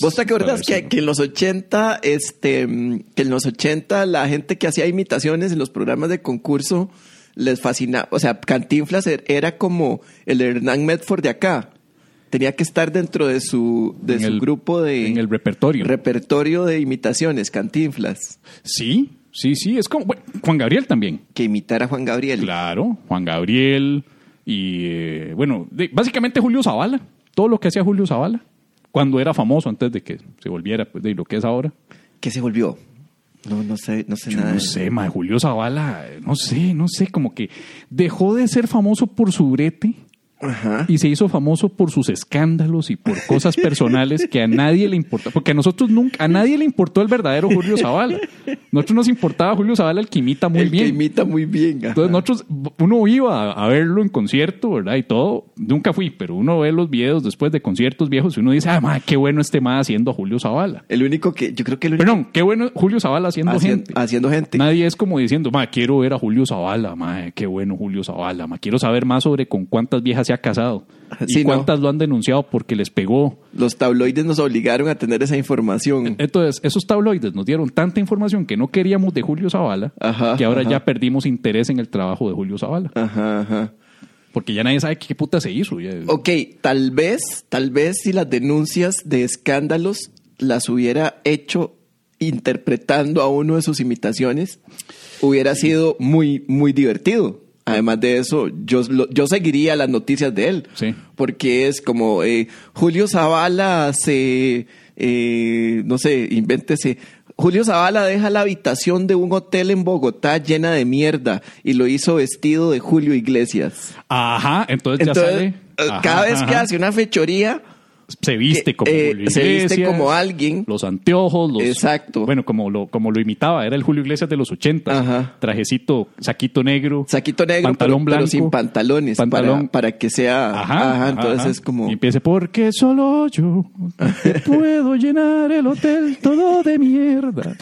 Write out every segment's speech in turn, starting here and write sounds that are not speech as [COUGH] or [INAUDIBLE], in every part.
¿Vos te acuerdas que, que en los 80, este, que en los 80 la gente que hacía imitaciones en los programas de concurso les fascinaba, o sea, Cantinflas er- era como el Hernán Medford de acá. Tenía que estar dentro de su, de En su el- grupo de en el repertorio. repertorio de imitaciones, Cantinflas, Sí, sí, sí. Es como. bueno, Juan Gabriel también. que imitara a Juan Gabriel. Claro, Juan Gabriel y. eh, bueno, de- básicamente Julio Zavala. Todo lo que hacía Julio Zavala. Cuando era famoso, antes de que se volviera pues, de lo que es ahora. ¿Qué se volvió? No, no sé, no sé Yo nada. no sé, ma, Julio Zavala, no sé, no sé, como que dejó de ser famoso por su brete Ajá. y se hizo famoso por sus escándalos y por cosas personales que a nadie le importa, porque a nosotros nunca, a nadie le importó el verdadero Julio Zavala. Nosotros nos importaba Julio Zavala el que imita muy el bien. que imita muy bien. ajá. Entonces nosotros, uno iba a verlo en concierto, ¿verdad? Y todo, nunca fui, pero uno ve los videos después de conciertos viejos y uno dice, ah, ma, qué bueno este ma haciendo a Julio Zavala. El único que, yo creo que el único Perdón, qué bueno Julio Zavala haciendo haciendo, gente. haciendo gente. Nadie es como diciendo, ma, quiero ver a Julio Zavala, ma, qué bueno Julio Zavala, ma, quiero saber más sobre con cuántas viejas se ha casado [LAUGHS] y no. cuántas lo han denunciado porque les pegó. Los tabloides nos obligaron a tener esa información. Entonces, esos tabloides nos dieron tanta información que no queríamos de Julio Zavala, Ajá, que ahora ajá. ya perdimos interés en el trabajo de Julio Zavala, Ajá, ajá. porque ya nadie sabe qué puta se hizo. Ok, tal vez, tal vez si las denuncias de escándalos las hubiera hecho interpretando a uno de sus imitaciones, hubiera sido muy, muy divertido. Además de eso, yo, lo- yo seguiría las noticias de él. Sí. Porque es como eh, Julio Zavala se, eh, no sé, invéntese. Julio Zavala deja la habitación de un hotel en Bogotá llena de mierda y lo hizo vestido de Julio Iglesias. Ajá, entonces, ya Entonces, sale. eh, Ajá, cada vez que hace una fechoría, se viste como eh, Julio se viste Iglesias, como alguien. Los anteojos, los. Exacto. Bueno, como lo, como lo imitaba, era el Julio Iglesias de los 80. Ajá. Trajecito, saquito negro. saquito negro, pantalón pero, pero blanco. sin pantalones, Pantalón. para, para que sea... Ajá, Ajá, ajá, entonces ajá. es como... Y empiece, porque solo yo te [LAUGHS] puedo llenar el hotel todo de mierda.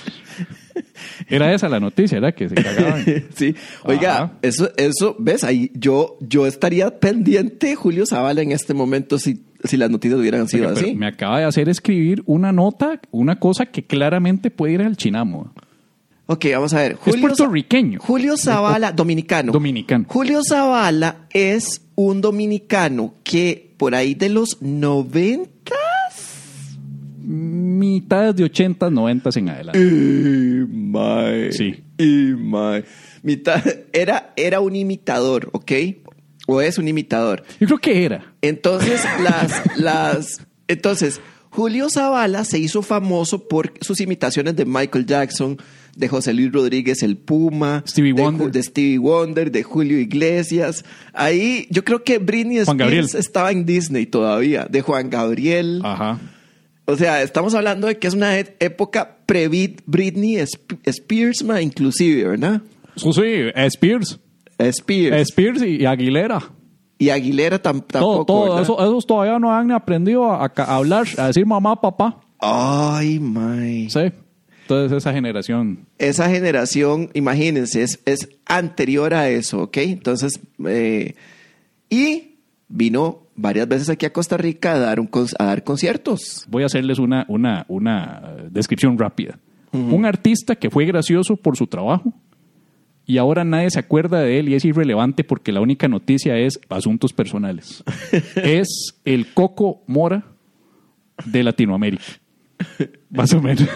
Era esa la noticia, ¿verdad? Que se cagaban. [LAUGHS] sí, oiga, Ajá. eso, eso, ves, ahí yo, yo estaría pendiente Julio Zavala en este momento si, si las noticias hubieran sido Oiga, así. me acaba de hacer escribir una nota, una cosa que claramente puede ir al chinamo. Ok, vamos a ver. Es puertorriqueño. Julio Zavala, dominicano. Dominicano. Julio Zavala es un dominicano que por ahí de los 90 Mitades de 80, 90 en adelante. Y mae. Sí. Y mae. Mitad, era, era un imitador, ¿ok? O es un imitador. Yo creo que era. Entonces, las, las, entonces, Julio Zavala se hizo famoso por sus imitaciones de Michael Jackson, de José Luis Rodríguez el Puma, Stevie de, Wonder. De Stevie Wonder, de Julio Iglesias. Ahí, yo creo que Britney. Spears estaba en Disney todavía, de Juan Gabriel. Ajá. O sea, estamos hablando de que es una e- época pre-Britney Sp- Spears, ma, inclusive, ¿verdad? Sí, sí, Spears. Spears. Spears y Aguilera. y Aguilera tam- Todo, tampoco, todo, eso- esos todavía no han aprendido a, a hablar, a decir mamá, papá. Ay, my. Sí. Entonces esa generación. esa generación, imagínense, es, es anterior a eso, ¿ok? Entonces, eh, y vino varias veces aquí a Costa Rica a dar, un, a dar conciertos. Voy a hacerles una, una, una eh, descripción rápida. Un artista que fue gracioso por su trabajo y ahora nadie se acuerda de él y es irrelevante porque la única noticia es asuntos personales. [LAUGHS] es el Coco Mora de Latinoamérica. Más o menos.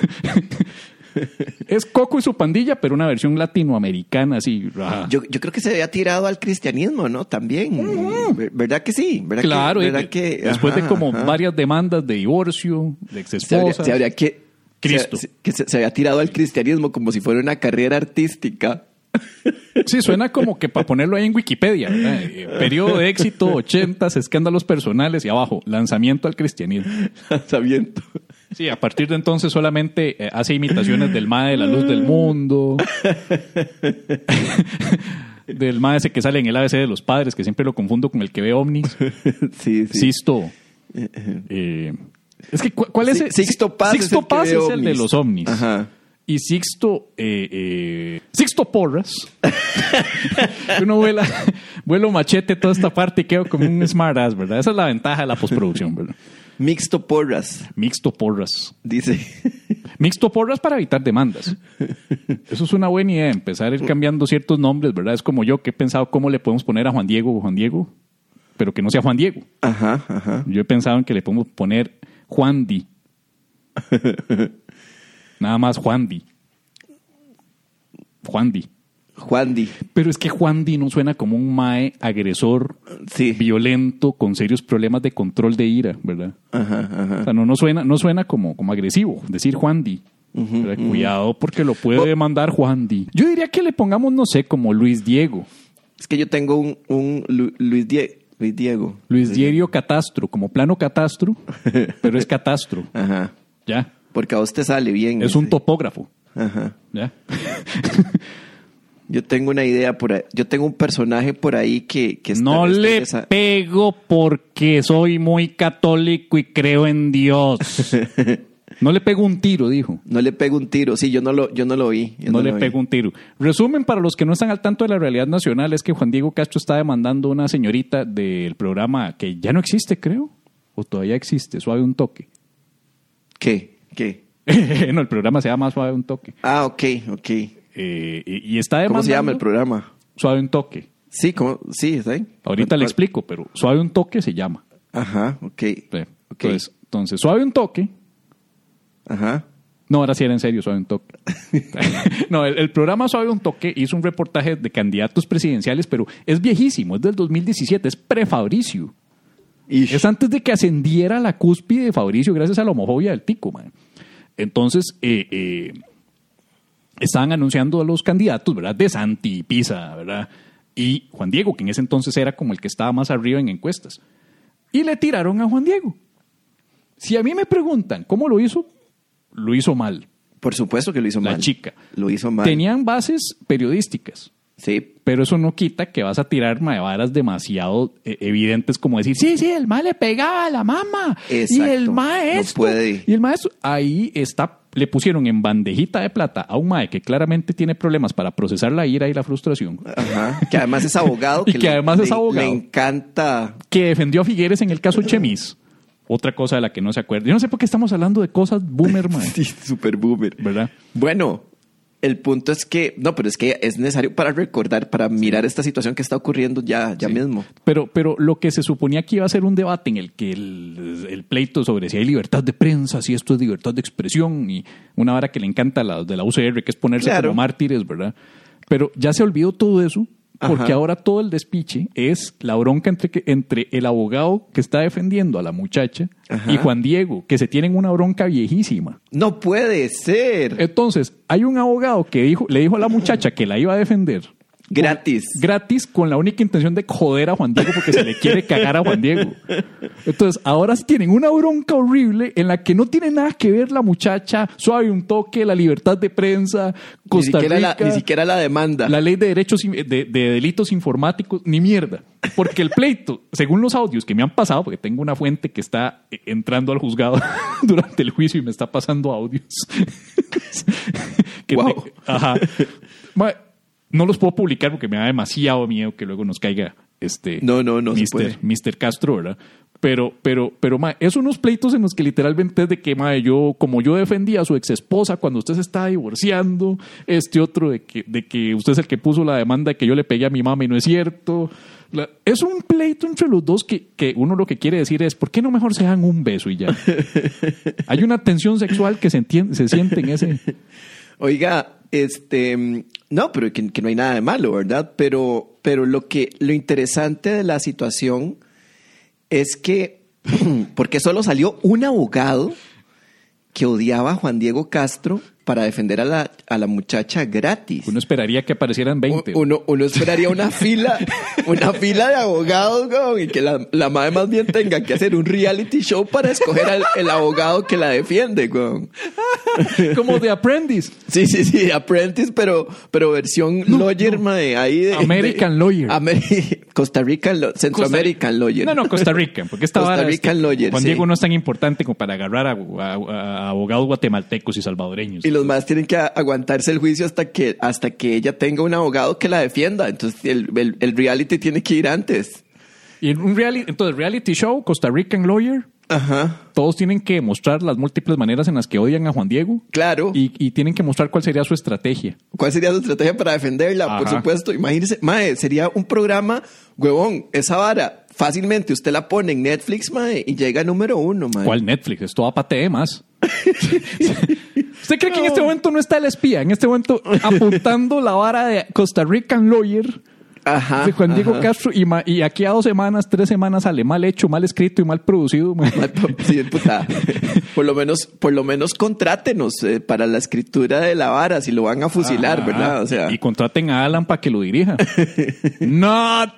Es Coco y su pandilla, pero una versión latinoamericana así. Yo, yo creo que se había tirado al cristianismo, ¿no? También. Ver- ¿Verdad que sí? ¿Verdad que- Claro, y ¿verdad de- que, después de como ajá. varias demandas de divorcio, de ex se habría, se habría que Cristo. se- que se, se había tirado al cristianismo como si fuera una carrera artística. Sí, suena como que para ponerlo ahí en Wikipedia. ¿verdad? Eh, Periodo de éxito, 80, escándalos personales y abajo, lanzamiento al cristianismo. [LAUGHS] Lanzamiento. Sí, a partir de entonces solamente eh, hace imitaciones del MAE de la luz del mundo. [LAUGHS] del MAE ese que sale en el ABC de los padres, que siempre lo confundo con el que ve ovnis. [LAUGHS] sí, sí. Sisto. [LAUGHS] eh, es que, ¿cu- ¿cuál es? Sixto Paz es Sixto el Paz es el de los ovnis. Ajá. Y Sixto, eh, eh, Sixto Porras. Uno vuela, vuelo machete toda esta parte y quedo como un smartass, ¿verdad? Esa es la ventaja de la postproducción, ¿verdad? Mixto porras, Mixto porras. dice. [LAUGHS] Mixto porras para evitar demandas. Eso es una buena idea, empezar a ir cambiando ciertos nombres, ¿verdad? Es como yo que he pensado cómo le podemos poner a Juan Diego o Juan Diego, pero que no sea Juan Diego. Ajá, ajá. Yo he pensado en que le podemos poner Juan Di. [LAUGHS] Nada más Juan Di. Juan Di. Juan Di. Pero es que Juan Di no suena como un mae agresor, Sí. violento, con serios problemas de control de ira, ¿verdad? Ajá, O ajá. sea, no, no suena, no suena como, como agresivo decir Juan Di. Cuidado porque lo puede demandar Juan Di. Yo diría que le pongamos, no sé, como Luis Diego. Es que yo tengo un, un Lu- Luis, Die- Luis Diego. Luis Diego Catastro, como plano catastro, [LAUGHS] pero es catastro. Ajá. Ya. Porque a vos te sale bien. Es ese. un topógrafo. Ajá. Ya. [LAUGHS] Yo tengo una idea por ahí. Yo tengo un personaje por ahí que, que está- No le esa- pego porque soy muy católico y creo en Dios. [LAUGHS] No le pego un tiro, dijo. No le pego un tiro. Sí, yo no lo, yo no lo vi. yo No, le vi. pego un tiro. Resumen, para los que no están al tanto de la realidad nacional, es que Juan Diego Castro está demandando a una señorita del programa que ya no existe, creo. O todavía existe, Suave un Toque. ¿Qué? ¿Qué? [LAUGHS] no, el programa se llama Suave un Toque. Ah, ok, ok. Eh, y, y está demandando... ¿Cómo se llama el programa? Suave un Toque. Sí, ¿cómo? Sí, ¿está ahí? Ahorita le ¿Cuál- explico, pero Suave un Toque se llama. Ajá, ok. Sí. Ok. Entonces, entonces, Suave un Toque Ajá. No, ahora sí era en serio, Suave un Toque. [LAUGHS] no, el, el programa Suave un Toque hizo un reportaje de candidatos presidenciales, pero es viejísimo, es del 2017, es pre-Fabricio. Es antes de que ascendiera a la cúspide de Fabricio gracias a la homofobia del tico, man. Entonces, eh, eh, estaban anunciando a los candidatos, ¿verdad? De Santi y Pisa, ¿verdad? Y Juan Diego, que en ese entonces era como el que estaba más arriba en encuestas. Y le tiraron a Juan Diego. Si a mí me preguntan cómo lo hizo, lo hizo mal. Por supuesto que lo hizo La mal. chica. Lo hizo mal. Tenían bases periodísticas. Sí. Pero eso no quita que vas a tirar varas demasiado eh, evidentes como decir, sí, sí, el mae le pegaba a la mamá. Exacto. Y el No maestro. puede. Y el maestro, ahí está, le pusieron en bandejita de plata a un mae que claramente tiene problemas para procesar la ira y la frustración, Ajá. Que además es abogado. [LAUGHS] Y que le- además es abogado. Le encanta. que defendió a Figueres en el caso Chemis. Otra cosa de la que no se acuerda. Yo no sé por qué estamos hablando de cosas boomer, mae, [LAUGHS] Sí, super boomer. ¿verdad? Bueno, el punto es que. No, pero es que es necesario para recordar, para mirar esta situación que está ocurriendo ya, ya mismo. Pero, pero lo que se suponía que iba a ser un debate en el que el, el pleito sobre si hay libertad de prensa, si esto es libertad de expresión, y una vara que le encanta a la, de la UCR, que es ponerse Claro. como mártires, ¿verdad? Pero ya se olvidó todo eso, porque Ajá. ahora todo el despiche es la bronca entre, que- entre el abogado que está defendiendo a la muchacha Ajá. y Juan Diego, que se tienen una bronca viejísima. No puede ser. Entonces, hay un abogado que dijo, le dijo a la muchacha que la iba a defender Gratis. gratis con la única intención de joder a Juan Diego porque se le quiere cagar a Juan Diego. Entonces, ahora sí tienen una bronca horrible en la que no tiene nada que ver la muchacha, suave un toque, la libertad de prensa, Ni Costa siquiera, Rica, la, ni siquiera la demanda. la ley de derechos de, de delitos informáticos, ni mierda. Porque el pleito, según los audios que me han pasado, porque tengo una fuente que está entrando al juzgado [LAUGHS] durante el juicio y me está pasando audios. [LAUGHS] Que Wow. te- ajá. No los puedo publicar porque me da demasiado miedo que luego nos caiga este No, no, no puede. Mr. Castro, ¿verdad? Pero, pero, pero, ma, es unos pleitos en los que literalmente es de que, ma, yo, como yo defendía a su ex esposa cuando usted se estaba divorciando, este otro de que, de que usted es el que puso la demanda de que yo le pegué a mi mamá y no es cierto. La- es un pleito entre los dos que, que uno lo que quiere decir es, ¿por qué no mejor se dan un beso y ya? [LAUGHS] Hay una tensión sexual que se, entiende, se siente en ese... Oiga, este, no, pero que, no hay nada de malo, ¿verdad? Pero, pero lo que, lo interesante de la situación es que, [CLEARS THROAT] porque solo salió un abogado que odiaba a Juan Diego Castro para defender a la, a la muchacha gratis. Uno esperaría que aparecieran 20. Uno, uno esperaría una fila, una fila de abogados, y que la, la madre más bien tenga que hacer un reality show para escoger al el abogado que la defiende. Como de Apprentice. Sí, sí, sí, Apprentice, pero, pero versión lawyer, mae, ahí de... American de- lawyer. Costa Rican, lo- Centro Costa- American lawyer. No, no, Costa Rican, porque esta Costa es Rican que lawyer, Juan sí. Diego no es tan importante como para agarrar a, a- a abogados guatemaltecos y salvadoreños. Y los más tienen que aguantarse el juicio hasta que, hasta que ella tenga un abogado que la defienda. Entonces el, el- el reality tiene que ir antes. Y en un reality, entonces, reality show, Costa Rican lawyer, Ajá. Todos tienen que mostrar las múltiples maneras en las que odian a Juan Diego. Claro. Y, y tienen que mostrar cuál sería su estrategia. ¿Cuál sería su estrategia para defenderla? Por supuesto. Imagínese, mae, sería un programa, huevón, esa vara, fácilmente usted la pone en Netflix, mae, y llega número uno, mae. ¿Cuál Netflix? Esto va para más. ¿Usted cree que en este momento no está el espía? En este momento apuntando la vara de Costa Rican Lawyer Ajá. de Juan Diego ajá. Castro y, aquí a dos semanas, tres semanas sale mal hecho, mal escrito y mal producido. [LAUGHS] Sí, puta. Por lo menos, por lo menos contrátenos eh, para la escritura de la vara, si lo van a fusilar, Ajá. ¿verdad? O sea, Y contraten a Alan para que lo dirija. [LAUGHS] Not.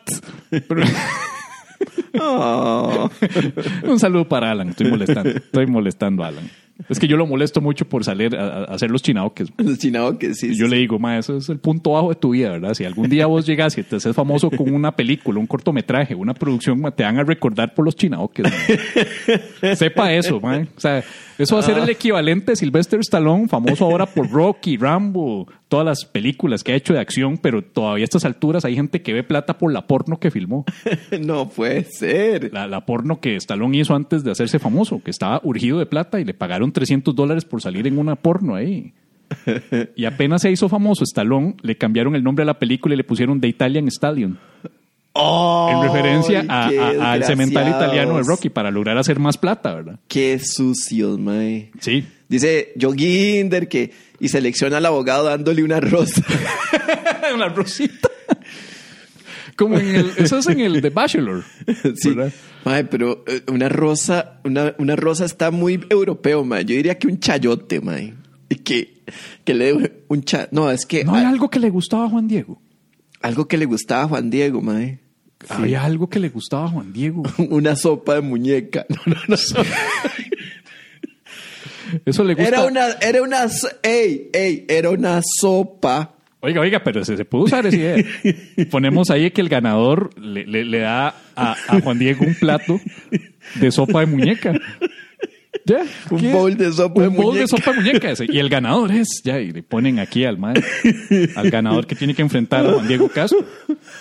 oh. Un saludo para Alan. Estoy molestando. Estoy molestando a Alan. Es que yo lo molesto mucho por salir a, a hacer los chinaoques. los chinados que sí. Y yo le digo, ma, eso es el punto bajo de tu vida, ¿verdad? Si algún día vos llegas y te haces famoso con una película, un cortometraje, una producción, ma, te van a recordar por los chinaoques. Sepa eso, ma. O sea, eso va a ser el equivalente de Sylvester Stallone, famoso ahora por Rocky, Rambo, todas las películas que ha hecho de acción, pero todavía a estas alturas hay gente que ve plata por la porno que filmó. [LAUGHS] no puede ser. La, la porno que Stallone hizo antes de hacerse famoso, que estaba urgido de plata y le pagaron 300 dólares por salir en una porno ahí. [LAUGHS] Y apenas se hizo famoso Stallone, le cambiaron el nombre a la película y le pusieron The Italian Stallion, Oh, en referencia al cemental italiano de Rocky, para lograr hacer más plata, ¿verdad? Qué sucios, mae. Sí. Dice Joginder que y selecciona al abogado dándole una rosa. [LAUGHS] Una rosita. Como en el, eso es en el The Bachelor. sí. Mae, pero eh, una rosa, una, una rosa está muy europeo, mae. Yo diría que un chayote, mae. Y que, que le dé un cha... No, es que No hay algo que le gustaba a Juan Diego. algo que le gustaba a Juan Diego, mae. Sí. Había algo que le gustaba a Juan Diego. [LAUGHS] Una sopa de muñeca. [LAUGHS] No, no, no. Eso le gusta. Era una, era una, ey, ey, era una sopa. Oiga, oiga, pero se, se puede usar esa idea. Ponemos ahí que el ganador le, le- le da a, a Juan Diego un plato de sopa de muñeca. Un ¿qué? bowl de sopa de Un bowl de muñeca. sopa de. Y el ganador es, ya, y le ponen aquí al mae, al ganador que tiene que enfrentar a Juan Diego Castro.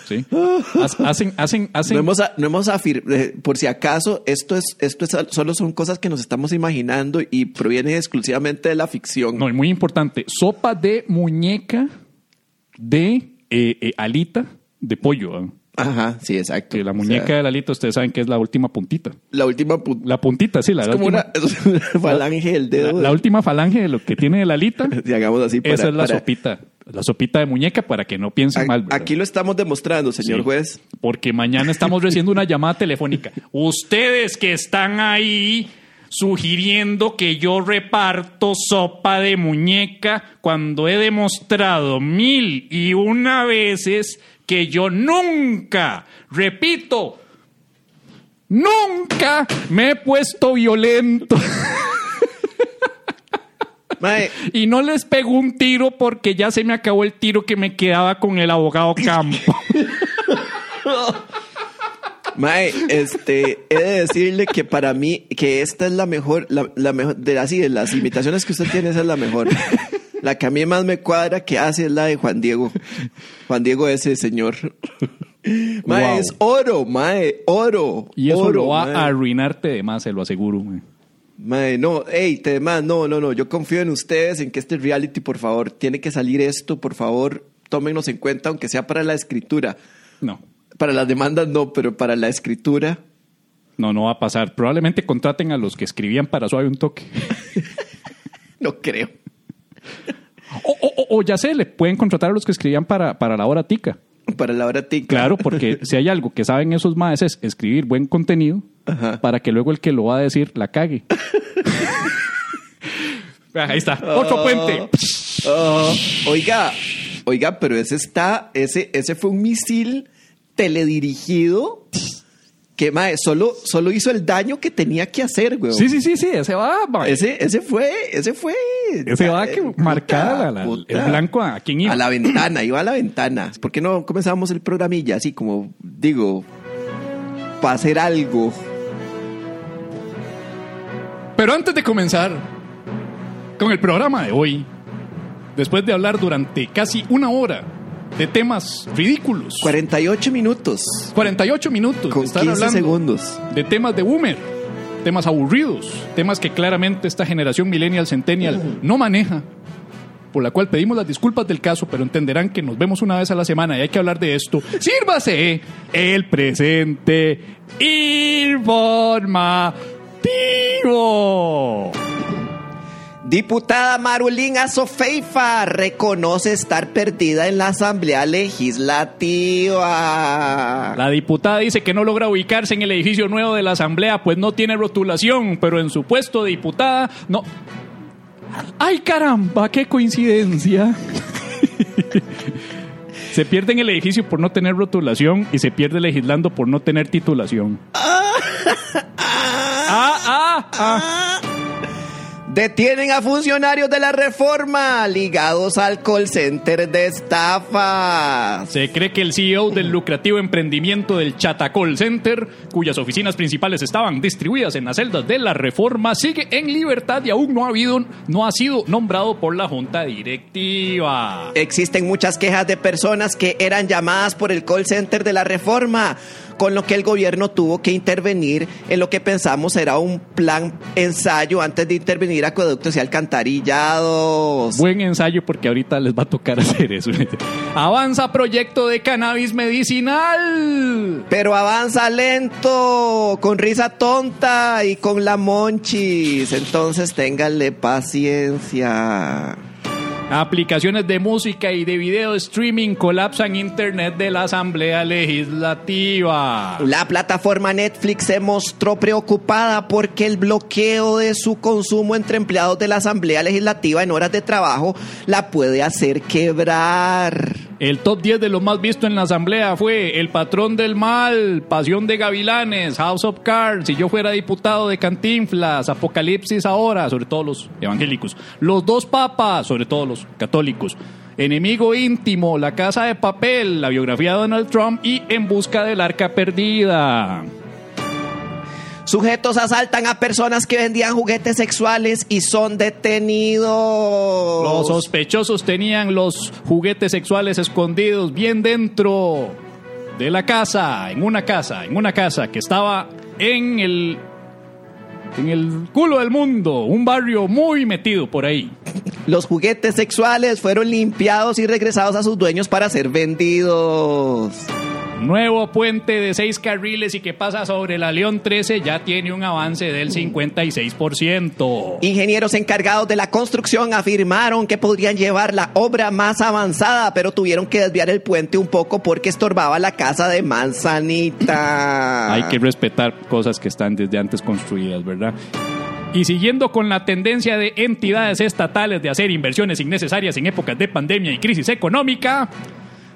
Sí. Ha- Hacen, hacen, hacen. No hemos, no hemos afir- eh, por si acaso, esto es, esto es, solo son cosas que nos estamos imaginando y provienen exclusivamente de la ficción. No, y muy importante. Sopa de muñeca de eh, eh, alita de pollo. Ajá, sí, exacto. La O muñeca sea, de la alita, ustedes saben que es la última puntita. la última pu- La puntita, sí, la, es la como última, una, [LAUGHS] es una falange del la, dedo. la última falange de lo que tiene de la alita. [LAUGHS] si hagamos así para, esa es la para- sopita. La sopita de muñeca para que no piensen A- mal. ¿verdad? Aquí lo estamos demostrando, señor Sí. juez. Porque mañana estamos recibiendo una llamada telefónica. Ustedes que están ahí sugiriendo que yo reparto sopa de muñeca cuando he demostrado mil y una veces que yo nunca, repito, nunca me he puesto violento [LAUGHS] Mae, y no les pego un tiro porque ya se me acabó el tiro que me quedaba con el abogado Campo. [LAUGHS] Mae, este, he de decirle que para mí, que esta es la mejor, la, la mejor, de así, de las imitaciones que usted tiene, esa es la mejor. La que a mí más me cuadra que hace es la de Juan Diego. Juan Diego ese señor. Mae, Wow. es oro, mae, oro. Y eso oro, lo va mae. a arruinarte de más, se lo aseguro. güey. Mae, no, hey, te demás, no, no, no, yo confío en ustedes, en que este reality, por favor, tiene que salir esto, por favor, tómenos en cuenta, aunque sea para la escritura. No, Para las demandas no, pero para la escritura. no, no va a pasar. Probablemente contraten a los que escribían para Suave un Toque. [LAUGHS] No creo. O, o- o- o ya sé, le pueden contratar a los que escribían para, para la hora tica. Para la hora tica. Claro, [LAUGHS] porque si hay algo que saben esos más es escribir buen contenido Ajá. para que luego el que lo va a decir la cague. [LAUGHS] Ahí está, otro puente. Oh, oiga, oiga, pero ese está, ese, ese fue un misil teledirigido que mae, solo, solo hizo el daño que tenía que hacer, güey. Sí, sí, sí, sí, ese va. va. Ese, ese fue, ese fue. Ese va que Puta, marcar la- puta. el blanco a quién iba. A la ventana, iba a la ventana. ¿Por qué no comenzamos el programilla así como, digo, para hacer algo? Pero antes de comenzar con el programa de hoy, después de hablar durante casi una hora de temas ridículos, 48 minutos 48 minutos, con estar 15 hablando segundos. de temas de boomer, temas aburridos, temas que claramente esta generación millennial centennial no maneja, por la cual pedimos las disculpas del caso, pero entenderán que nos vemos una vez a la semana y hay que hablar de esto. Sírvase el presente informativo. Diputada Marulín Azofeifa reconoce estar perdida en la Asamblea Legislativa. La diputada dice que no logra ubicarse en el edificio nuevo de la Asamblea, pues no tiene rotulación, pero en su puesto de diputada no. ¡Ay caramba! ¡Qué coincidencia! [LAUGHS] se pierde en el edificio por no tener rotulación y se pierde legislando por no tener titulación. ah, [LAUGHS] ah, ah. Detienen a funcionarios de la reforma ligados al call center de estafa. Se cree que el CEO del lucrativo emprendimiento del Chata Call Center, cuyas oficinas principales estaban distribuidas en las celdas de la reforma, sigue en libertad y aún no ha, habido, no ha sido nombrado por la junta directiva. Existen muchas quejas de personas que eran llamadas por el call center de la reforma con lo que el gobierno tuvo que intervenir en lo que pensamos era un plan ensayo antes de intervenir acueductos y alcantarillados. Buen ensayo porque ahorita les va a tocar [LAUGHS] hacer eso. Avanza proyecto de cannabis medicinal. Pero avanza lento, con risa tonta y con la monchis. Entonces ténganle paciencia. Aplicaciones de música y de video streaming colapsan Internet de la Asamblea Legislativa. La plataforma Netflix se mostró preocupada porque el bloqueo de su consumo entre empleados de la Asamblea Legislativa en horas de trabajo la puede hacer quebrar. El top 10 de lo más visto en la asamblea fue El Patrón del Mal, Pasión de Gavilanes, House of Cards, Si yo fuera diputado de Cantinflas, Apocalipsis ahora, sobre todo los evangélicos, Los dos papas, sobre todo los católicos, Enemigo íntimo, La Casa de Papel, la biografía de Donald Trump y En Busca del Arca Perdida. Sujetos asaltan a personas que vendían juguetes sexuales y son detenidos. Los sospechosos tenían los juguetes sexuales escondidos bien dentro de la casa, en una casa, en una casa que estaba en el en el culo del mundo, un barrio muy metido por ahí. [LAUGHS] Los juguetes sexuales fueron limpiados y regresados a sus dueños para ser vendidos. Nuevo puente de seis carriles y que pasa sobre la León 13 ya tiene un avance del 56%. Ingenieros encargados de la construcción afirmaron que podrían llevar la obra más avanzada, pero tuvieron que desviar el puente un poco porque estorbaba la casa de Manzanita. [CLEARS THROAT] Hay que respetar cosas que están desde antes construidas, ¿verdad? Y siguiendo con la tendencia de entidades estatales de hacer inversiones innecesarias en épocas de pandemia y crisis económica,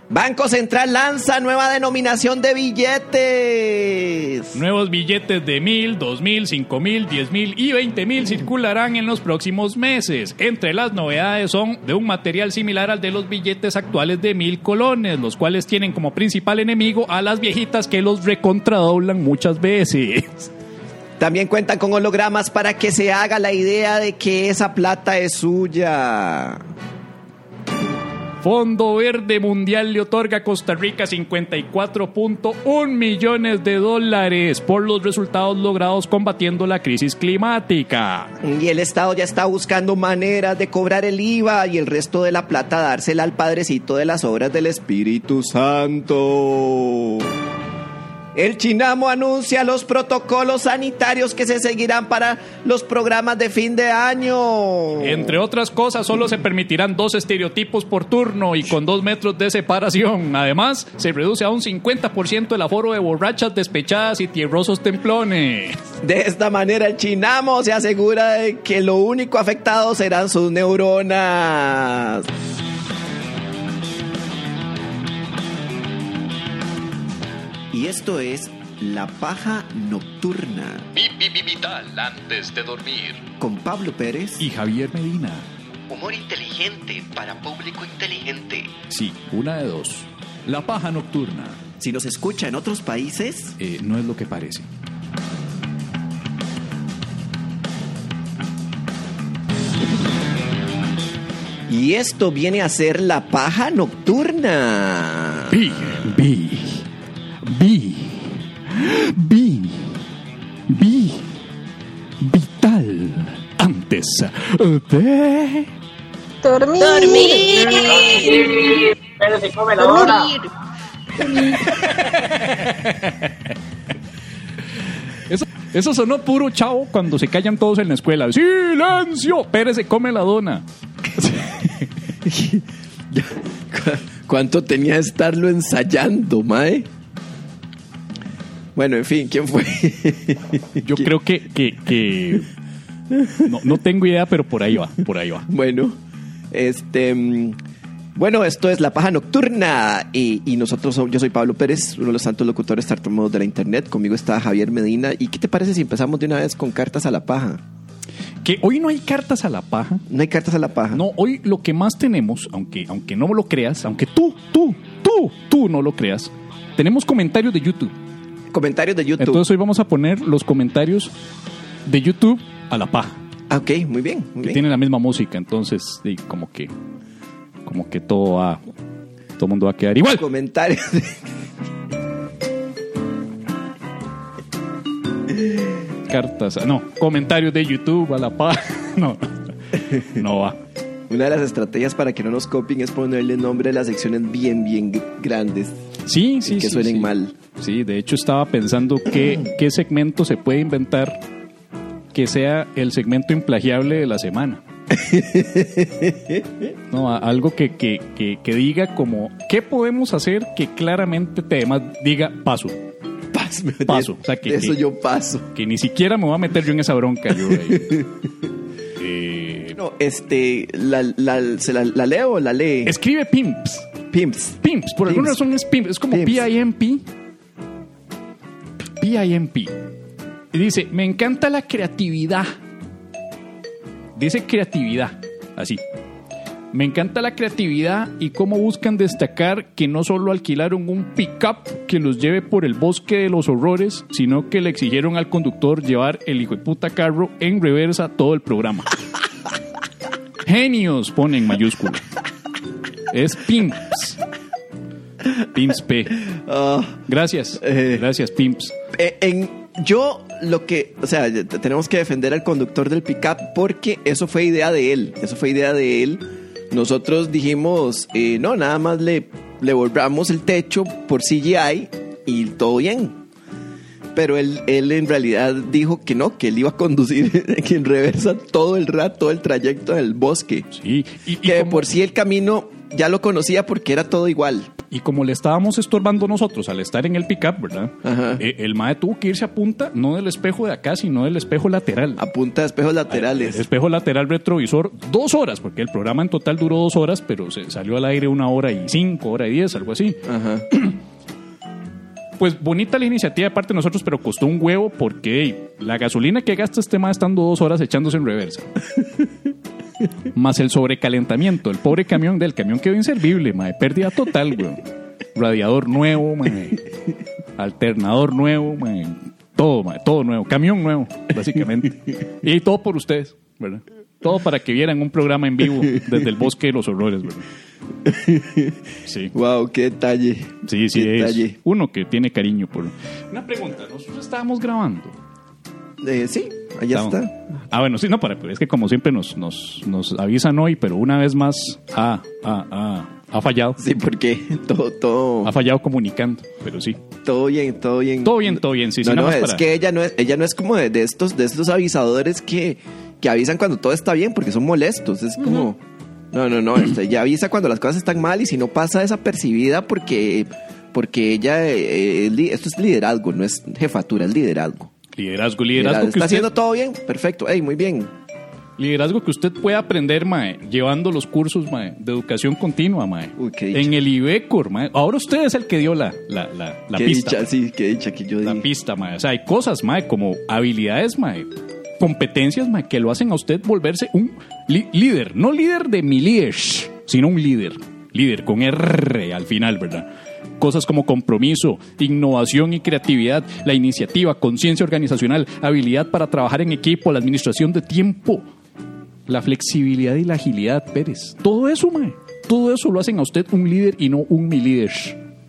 Banco Central lanza nueva denominación de billetes. Nuevos billetes de mil, dos mil, cinco mil, diez mil y veinte mil circularán en los próximos meses. Entre las novedades son de un material similar al de los billetes actuales de mil colones, los cuales tienen como principal enemigo a las viejitas que los recontradoblan muchas veces. También cuentan con hologramas para que se haga la idea de que esa plata es suya. Fondo Verde Mundial le otorga a Costa Rica 54.1 millones de dólares por los resultados logrados combatiendo la crisis climática. Y el Estado ya está buscando maneras de cobrar el IVA y el resto de la plata dársela al padrecito de las obras del Espíritu Santo. El Chinamo anuncia los protocolos sanitarios que se seguirán para los programas de fin de año. Entre otras cosas, solo se permitirán dos estereotipos por turno y con dos metros de separación. Además, se reduce a un 50% el aforo de borrachas despechadas y tierrosos templones. De esta manera, el Chinamo se asegura de que lo único afectado serán sus neuronas. Y esto es La Paja Nocturna. Vital antes de dormir. Con Pablo Pérez y Javier Medina. Humor inteligente para público inteligente. Sí, una de dos. La Paja Nocturna. Si nos escucha en otros países... Eh, no es lo que parece. Y esto viene a ser la paja nocturna. Bi, bi, bi, bi, bi, vital antes de... Dormir. Dormir. Pero se come la hora. Eso, eso sonó puro chavo cuando se callan todos en la escuela. ¡Silencio! Pérez se come la dona. [LAUGHS] ¿Cuánto tenía de estarlo ensayando, mae? Bueno, en fin, ¿quién fue? [LAUGHS] Yo creo que... que, que- No, no tengo idea, pero por ahí va, por ahí va. Bueno, este. mm, Bueno, esto es La Paja Nocturna y, y nosotros, yo soy Pablo Pérez, uno de los santos locutores tartamudos de la internet. Conmigo está Javier Medina. ¿Y qué te parece si empezamos de una vez con cartas a la paja? Que hoy no hay cartas a la paja. No hay cartas a la paja. No, hoy lo que más tenemos, aunque, aunque no lo creas, aunque tú, tú, tú, tú no lo creas, tenemos comentarios de YouTube. Comentarios de YouTube. Entonces hoy vamos a poner los comentarios de YouTube a la paja. Ah, ok, muy bien, muy Que bien. tienen la misma música, entonces como que como que todo va todo el mundo va a quedar igual. Comentarios. Cartas, no, comentarios de YouTube a la paja. [LAUGHS] No. No va. Una de las estrategias para que no nos copien es ponerle nombre a las secciones bien, bien gr- grandes. Sí, sí, y que sí, suenen sí. mal. Sí, de hecho estaba pensando qué, qué segmento se puede inventar que sea el segmento implagiable de la semana. [LAUGHS] No, algo que, que, que, que diga como, ¿qué podemos hacer que claramente te además diga paso? Paso. Paso, o sea, que- de eso yo paso. Que ni siquiera me voy a meter yo en esa bronca. Yo, eh. [LAUGHS] Eh, No, este, la, la, ¿se la, la leo o la lee? escribe Pimps. Pimps. Pimps, por alguna Pimps. razón es Pimps. Es como Pimps. P-I-M-P. P-I-M-P. Y dice, me encanta la creatividad. Dice creatividad, así. Me encanta la creatividad y cómo buscan destacar que no solo alquilaron un pickup que los lleve por el bosque de los horrores, sino que le exigieron al conductor llevar el hijo de puta carro en reversa todo el programa. [LAUGHS] Genios, pone en mayúscula. Es Pimps. Pimps P. Ah, Gracias. Eh. Gracias, Pimps. eh, en, yo lo que, o sea, te- tenemos que defender al conductor del pickup porque eso fue idea de él. Eso fue idea de él. Nosotros dijimos, eh, no, nada más le, le borramos el techo por CGI y todo bien. Pero él, él en realidad dijo que no, que él iba a conducir [LAUGHS] en reversa todo el rato, todo el trayecto del bosque. Sí. Y, y Que como, por sí el camino ya lo conocía porque era todo igual. y como le estábamos estorbando nosotros al estar en el pickup, ¿verdad? Ajá. Eh, el mae tuvo que irse a punta, no del espejo de acá, sino del espejo lateral. A punta de espejos laterales. Espejo lateral retrovisor, dos horas, porque el programa en total duró dos horas, pero se salió al aire una hora y cinco, hora y diez, algo así. Ajá. [CLEARS THROAT] Pues bonita la iniciativa de parte de nosotros, pero costó un huevo porque la gasolina que gasta este mae estando dos horas echándose en reversa. [LAUGHS] Más el sobrecalentamiento. El pobre camión del camión quedó inservible, mae. Pérdida total, weón. Radiador nuevo, mae. Alternador nuevo, mae. Todo, mae. Todo nuevo. Camión nuevo, básicamente. Y todo por ustedes, ¿verdad? Todo para que vieran un programa en vivo desde el bosque de los horrores, ¿verdad? Sí. Wow, qué detalle. Sí, sí, Qué es detalle. uno que tiene cariño por... Una pregunta, nosotros estábamos grabando. Eh, sí, allá está. Ah, bueno, sí, no, para, es que como siempre nos, nos, nos avisan hoy, pero una vez más ah, ah, ah, ha fallado. Sí, porque [LAUGHS] todo, todo, Ha fallado comunicando, pero sí. todo bien, todo bien. Todo bien, todo bien, sí, sí, no, es para- que ella no es, ella no es como de, de estos, de estos avisadores que, que avisan cuando todo está bien, porque son molestos. Es como, no, no, no, este, ella avisa cuando las cosas están mal y si no pasa desapercibida porque, porque ella, eh, eh, esto es liderazgo, no es jefatura, es liderazgo. Liderazgo, liderazgo Liderazgo. que, ¿Está usted, haciendo todo bien? Perfecto, hey, muy bien. liderazgo que usted puede aprender, mae, llevando los cursos, mae, de educación continua, mae. Uy, qué dicha. en el IBECOR, mae. Ahora usted es el que dio la, la, la, la qué pista. dicha, sí, qué dicha que yo la pista, mae. O sea, hay cosas, mae, como habilidades, mae, competencias, mae, que lo hacen a usted volverse un líder. No líder de mi líder, sino un líder. Líder con R al final, ¿verdad? Cosas como compromiso, innovación y creatividad, la iniciativa, conciencia organizacional, habilidad para trabajar en equipo, la administración de tiempo, la flexibilidad y la agilidad, Pérez. Todo eso, mae. Todo eso lo hacen a usted un líder y no un mi líder.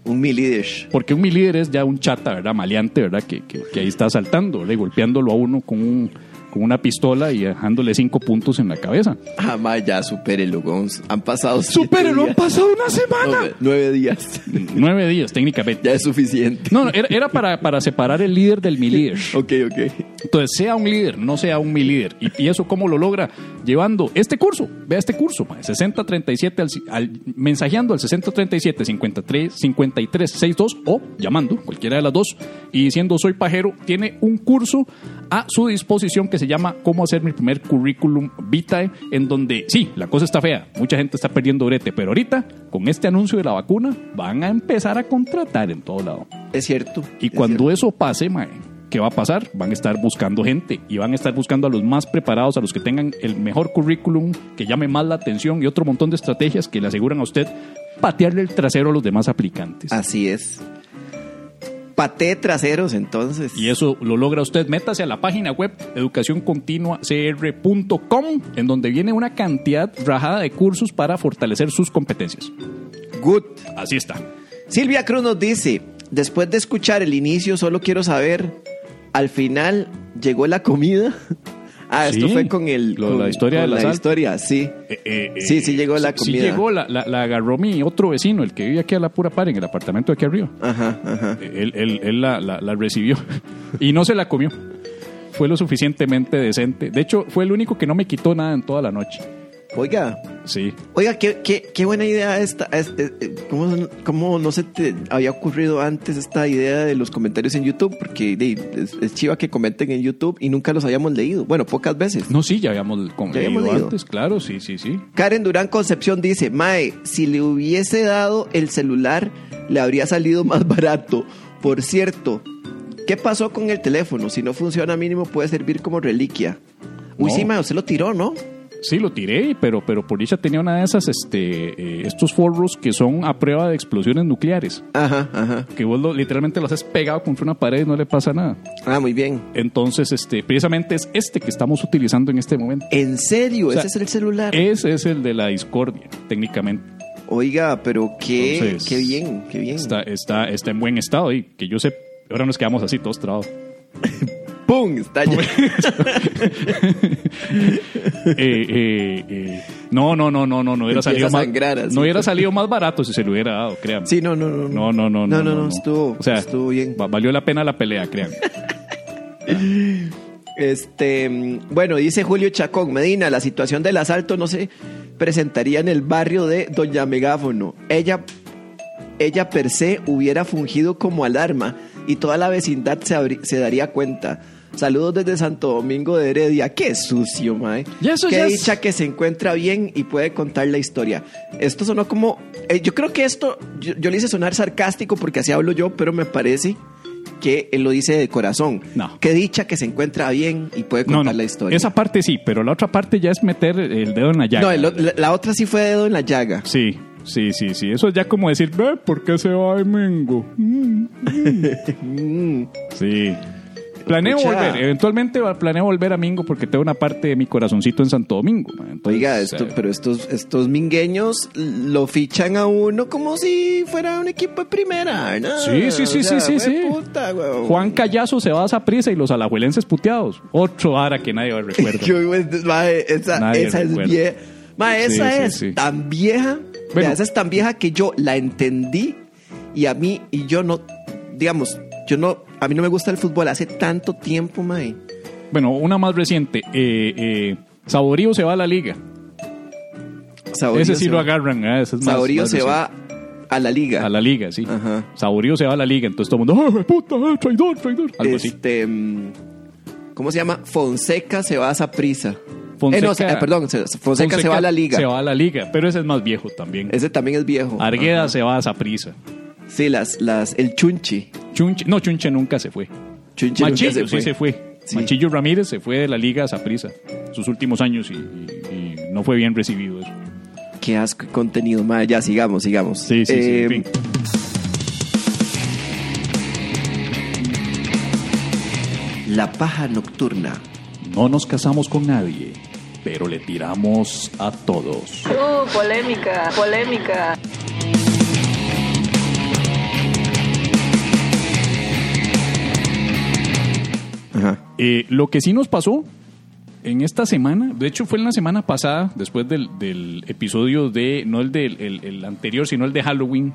Un mi líder. Porque un mi líder es ya un chata, ¿verdad? Maleante, ¿verdad? Que, que, que ahí está saltando, ¿verdad? Y golpeándolo a uno con un, con una pistola y dejándole cinco puntos en la cabeza. Jamás ya supérelo, Gonz. Han pasado ¡Supérelo! ¡Han días. pasado una semana! Nueve, nueve días. [LAUGHS] Nueve días, técnicamente. ya es suficiente. No, no, era, era para, para separar el líder del mi líder. [LAUGHS] Ok, ok. Entonces, sea un líder, no sea un mi líder. ¿Y, y eso cómo lo logra? Llevando este curso. Vea este curso, mae, 6037, al, al- mensajeando al 6037 53 53 62 o llamando, cualquiera de las dos, y diciendo soy pajero, tiene un curso a su disposición que se llama Cómo hacer mi primer currículum vitae, en donde sí, la cosa está fea, mucha gente está perdiendo brete, pero ahorita, con este anuncio de la vacuna, van a empezar a contratar en todo lado. Es cierto. Y es cuando eso pase, mae, ¿qué va a pasar? Van a estar buscando gente y van a estar buscando a los más preparados, a los que tengan el mejor currículum, que llame más la atención y otro montón de estrategias que le aseguran a usted patearle el trasero a los demás aplicantes. Así es. Paté traseros, entonces. Y eso lo logra usted. Métase a la página web educacioncontinuacr.com, en donde viene una cantidad rajada de cursos para fortalecer sus competencias. Good. Así está. Silvia Cruz nos dice, después de escuchar el inicio, solo quiero saber, al final llegó la comida. [LAUGHS] Ah, esto Sí, fue con el lo- con- la historia con de la la historia, sí. Eh, eh, eh, Sí, sí llegó la sí- sí comida. llegó, la, la- la agarró mi otro vecino, el que vive aquí a la pura par, en el apartamento de aquí arriba. Ajá, ajá. Él, él- él la recibió [LAUGHS] y no se la comió. Fue lo suficientemente decente. De hecho, fue el único que no me quitó nada en toda la noche. Oiga, Sí. oiga, qué, qué, qué buena idea esta. este, ¿cómo, ¿Cómo no se te había ocurrido antes esta idea de los comentarios en YouTube? Porque es, es chiva que comenten en YouTube y nunca los habíamos leído. Bueno, pocas veces. No, sí, ya habíamos, Ya habíamos leído leído. antes, claro, sí, sí, sí. Karen Durán Concepción dice, Mae, si le hubiese dado el celular, le habría salido más barato. Por cierto, ¿qué pasó con el teléfono? Si no funciona mínimo puede servir como reliquia. Uy, No. sí, Mae, usted lo tiró, ¿no? Sí, lo tiré, pero, pero por dicha tenía una de esas, este, eh, estos forros que son a prueba de explosiones nucleares. Ajá, ajá. Que vos lo- literalmente los has pegado contra una pared y no le pasa nada. Ah, muy bien. Entonces, este, precisamente es este que estamos utilizando en este momento. ¿En serio? O sea, ¿Ese es el celular? Ese es el de la discordia, técnicamente. Oiga, pero qué, Entonces, qué bien, qué bien. Está, está, está en buen estado y que yo sé, ahora nos quedamos así todos trabados. [LAUGHS] ¡Pum! Está. Eh, eh, eh, no, no, no, no, no, no hubiera Empieza salido a más, sangrar así. no hubiera salido más barato si se lo hubiera dado, créanme. Sí, no, no, no. No, no, no, No, no, no, estuvo, O sea, estuvo bien. va- valió la pena la pelea, créanme. Este, mm, bueno, dice Julio Chacón, Medina, la situación del asalto no se presentaría en el barrio de Doña Megáfono. Ella, ella per se hubiera fungido como alarma y toda la vecindad se, abri- se daría cuenta. Saludos desde Santo Domingo de Heredia. Qué sucio, mae. Ya eso Qué dicha que se encuentra bien y puede contar la historia. Esto sonó como... eh, yo creo que esto, yo, yo le hice sonar sarcástico porque así hablo yo, pero me parece que él lo dice de corazón. No. Qué dicha que se encuentra bien y puede No, contar no, la historia. esa parte sí, pero la otra parte ya es meter el dedo en la llaga. no, el- la, la otra sí fue dedo en la llaga. Sí, sí, sí, sí. Eso es ya como decir, ve, ¿por qué se va Mengo? Mm, mm. Mm. [LAUGHS] Sí. Planeo volver, eventualmente planeo volver a Mingo porque tengo una parte de mi corazoncito en Santo Domingo. man. Entonces, Oiga, esto, eh, pero estos, estos mingueños lo fichan a uno como si fuera un equipo de primera, ¿no? Sí, sí, sí, sí, sí, sí. puta, weón. Juan Callazo se va a prisa y los alajuelenses puteados. Otro ara que nadie recuerda. [LAUGHS] Yo, mae, esa Nadie esa es recuerda. vieja. Mae, Sí, esa sí, es sí. tan vieja. Bueno. Vea, esa es tan vieja que yo la entendí y a mí, y yo no, digamos, yo no, a mí no me gusta el fútbol hace tanto tiempo, mae. Bueno, una más reciente. Eh, eh, Saborío se va a la liga. Saborío Ese sí se lo va- agarran. ¿eh? Ese es más- Saborío más se reciente. va a la liga. a la liga, sí. Ajá. Saborío se va a la liga. Entonces todo el mundo, ¡ah, puta, traidor, traidor! Algo así. este, mm, ¿cómo se llama? Fonseca se va a Saprisa. Fonseca- Eh, no, se- eh, perdón, Fonseca, se va a la liga. Se va a la liga, pero ese es más viejo también. Ese también es viejo. Argueda Ajá. se va a Saprisa. Sí, las, las, el Chunchi. Chunche, no, Chunche nunca se fue. Chunchi nunca Machillo se sí fue. se fue. Sí. Machillo Ramírez se fue de la liga a Saprisa sus últimos años y, y- y no fue bien recibido eso. Qué asco contenido, madre. Ya, sigamos, sigamos. Sí, sí, sí. Eh, en fin. La paja nocturna. No nos casamos con nadie, pero le tiramos a todos. Uh, polémica, polémica. Eh, lo que sí nos pasó en esta semana, de hecho fue en la semana pasada, después del, del episodio de, no el del el- el anterior, sino el de Halloween.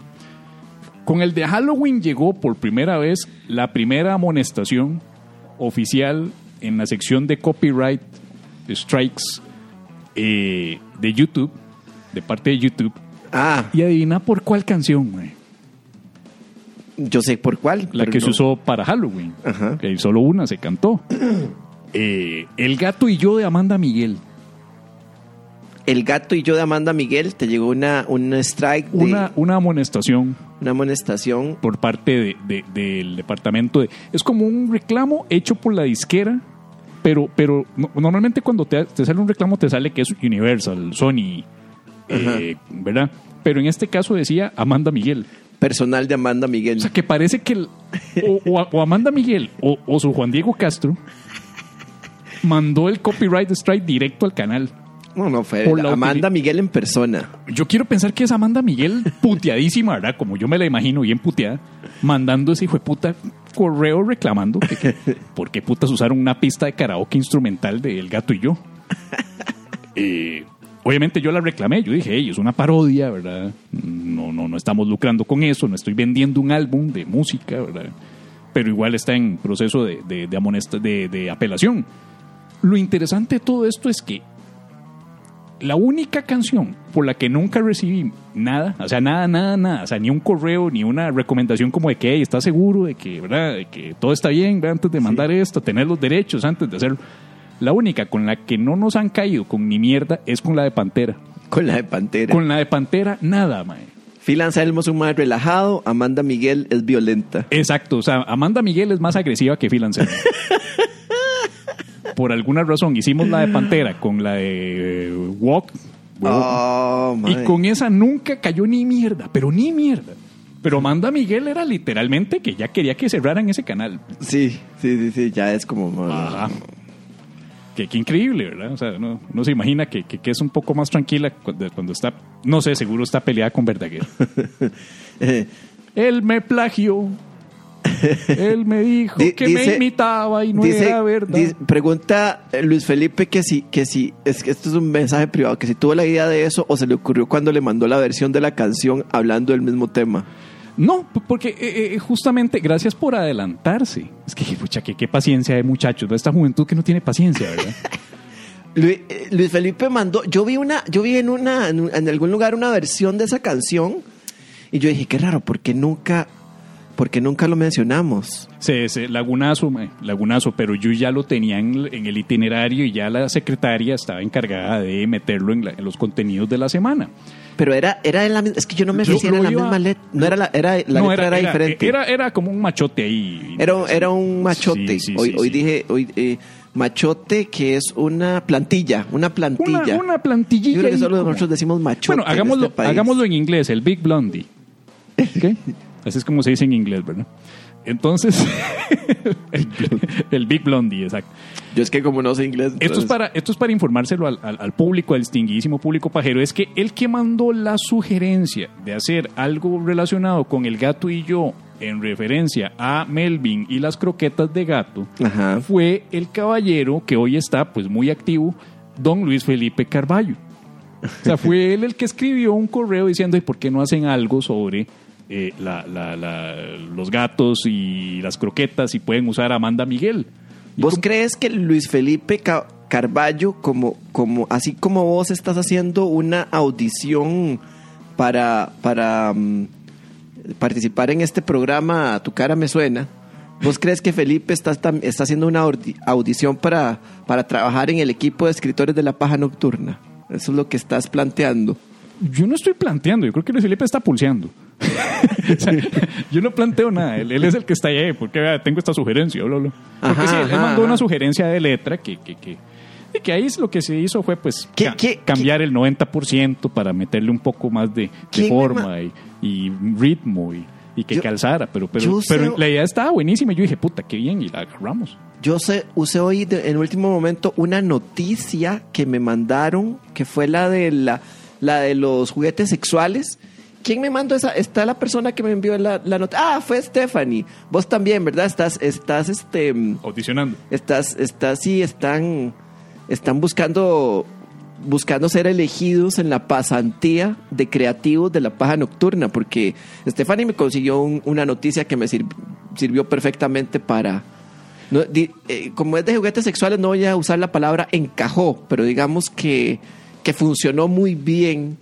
Con el de Halloween llegó por primera vez la primera amonestación oficial en la sección de copyright strikes eh, de YouTube, de parte de YouTube. Ah, Y adivina por cuál canción, güey. Yo sé por cuál. La que se usó para Halloween. Ajá. Que solo una se cantó. [CLEARS THROAT] Eh, el gato y yo de Amanda Miguel. El gato y yo de Amanda Miguel te llegó una, un strike, de, Una, una amonestación una amonestación. por parte de- de- del departamento de... Es como un reclamo hecho por la disquera, pero, pero no- normalmente cuando te, te sale un reclamo te sale que es Universal, Sony, eh, ¿verdad? Pero en este caso decía Amanda Miguel. Personal de Amanda Miguel. O sea, que parece que el- o, o- o Amanda Miguel o, o su Juan Diego Castro mandó el copyright strike directo al canal. no, no, fue la Amanda Miguel en persona. Yo quiero pensar que es Amanda Miguel puteadísima, ¿verdad? Como yo me la imagino, bien puteada, mandando ese hijo de puta correo reclamando que, que- [LAUGHS] por qué putas usaron una pista de karaoke instrumental de El Gato y yo. [LAUGHS] Eh, obviamente yo la reclamé, yo dije, hey, es una parodia, ¿verdad? No, no, no estamos lucrando con eso, no estoy vendiendo un álbum de música, ¿verdad? Pero igual está en proceso de, de, de amonesta- de- de apelación. Lo interesante de todo esto es que la única canción por la que nunca recibí nada, o sea, nada, nada, nada, o sea, ni un correo, ni una recomendación como de que hey, ¿estás seguro de que, ¿verdad? de que todo está bien ¿verdad? antes de mandar esto, tener los derechos antes de hacerlo? La única con la que no nos han caído con ni mierda es con la de Pantera. Con la de Pantera. Con la de Pantera, nada, mae. Phil Anselmo es un más relajado. Amanda Miguel es violenta. Exacto, o sea, Amanda Miguel es más agresiva que Phil Anselmo. Por alguna razón hicimos la de Pantera con la de eh, Walk. Oh, Y mae. con esa nunca cayó ni mierda, pero ni mierda. Pero Amanda Miguel era literalmente que ya quería que cerraran ese canal. Sí, sí, sí, sí, ya es como... Ajá. Que, que increíble, ¿verdad? O sea, no, no se imagina que, que- que es un poco más tranquila cuando, cuando está, no sé, seguro está peleada con Verdaguer. [LAUGHS] Eh, Él me plagió. Él me dijo [LAUGHS] Di- que me imitaba y no dice, era verdad. dice- pregunta eh, Luis Felipe que si, que si, es que esto es un mensaje privado, que si tuvo la idea de eso o se le ocurrió cuando le mandó la versión de la canción hablando del mismo tema. No, porque eh, eh, justamente, gracias por adelantarse. Es que, pucha, qué paciencia de muchachos, ¿no? esta juventud que no tiene paciencia, ¿verdad? [LAUGHS] Luis, eh, Luis Felipe mandó, yo vi una, yo vi en una, en, algún lugar una versión de esa canción y yo dije, qué raro, porque nunca, porque nunca lo mencionamos. Se, se- lagunazo, lagunazo, pero yo ya lo tenía en, en el itinerario y ya la secretaria estaba encargada de meterlo en, la- en los contenidos de la semana. Pero era, era en la misma, es que yo no me fijé en la iba- misma letra, no era la, era, la No, letra era, diferente. Era, era como un machote ahí. Era, era un machote. Sí, sí, hoy sí, hoy dije, hoy, eh, machote que es una plantilla, una plantilla. Una, una plantillilla. Yo creo que ahí solo como- nosotros decimos machote. Bueno, en hagámoslo, este país. hagámoslo en inglés, el Big Blondie. Así es como se dice en inglés, ¿verdad? Entonces, [LAUGHS] el, el Big Blondie, exacto. Yo es que como no sé inglés. Esto es, para, esto es para informárselo al, al- al público, al distinguidísimo público pajero. Es que el que mandó la sugerencia de hacer algo relacionado con el gato y yo en referencia a Melvin y las croquetas de gato Ajá. fue el caballero que hoy está pues muy activo, don Luis Felipe Carballo. O sea, fue él el que escribió un correo diciendo, ¿y por qué no hacen algo sobre eh, la- la- la- los gatos y las croquetas y pueden usar a Amanda Miguel? ¿Vos crees que Luis Felipe Ca- Carballo, como, como, así como vos estás haciendo una audición para, para mm, participar en este programa Tu cara me suena, ¿vos crees que Felipe está, está haciendo una audi- audición para, para trabajar en el equipo de escritores de La Paja Nocturna? Eso es lo que estás planteando. Yo no estoy planteando, yo creo que Luis Felipe está pulseando. [LAUGHS] O sea, yo no planteo nada, él, él es el que está ahí, porque vea, tengo esta sugerencia, bla, bla. Porque Ajá, sí, él, ajá, mandó una sugerencia de letra que, que, que, y que ahí lo que se hizo fue pues ¿Qué- ca- qué- cambiar el 90% para meterle un poco más de, de ¿Quién me forma ma- y, y ritmo y, y que Yo- calzara, pero, pero, pero sé- la idea estaba buenísima y yo dije, puta, qué bien, y la agarramos. Yo sé, usé hoy de- en último momento una noticia que me mandaron, que fue la de la, la de los juguetes sexuales. ¿Quién me mandó esa? Está la persona que me envió la, la nota. Ah, fue Stephanie. Vos también, ¿verdad? Estás, estás, este, mm, Audicionando. estás, estás, sí, están, están buscando buscando ser elegidos en la pasantía de creativos de la paja nocturna, porque Stephanie me consiguió un- una noticia que me sir- sirvió perfectamente para... no, di- eh, como es de juguetes sexuales, no voy a usar la palabra encajó, pero digamos que, que funcionó muy bien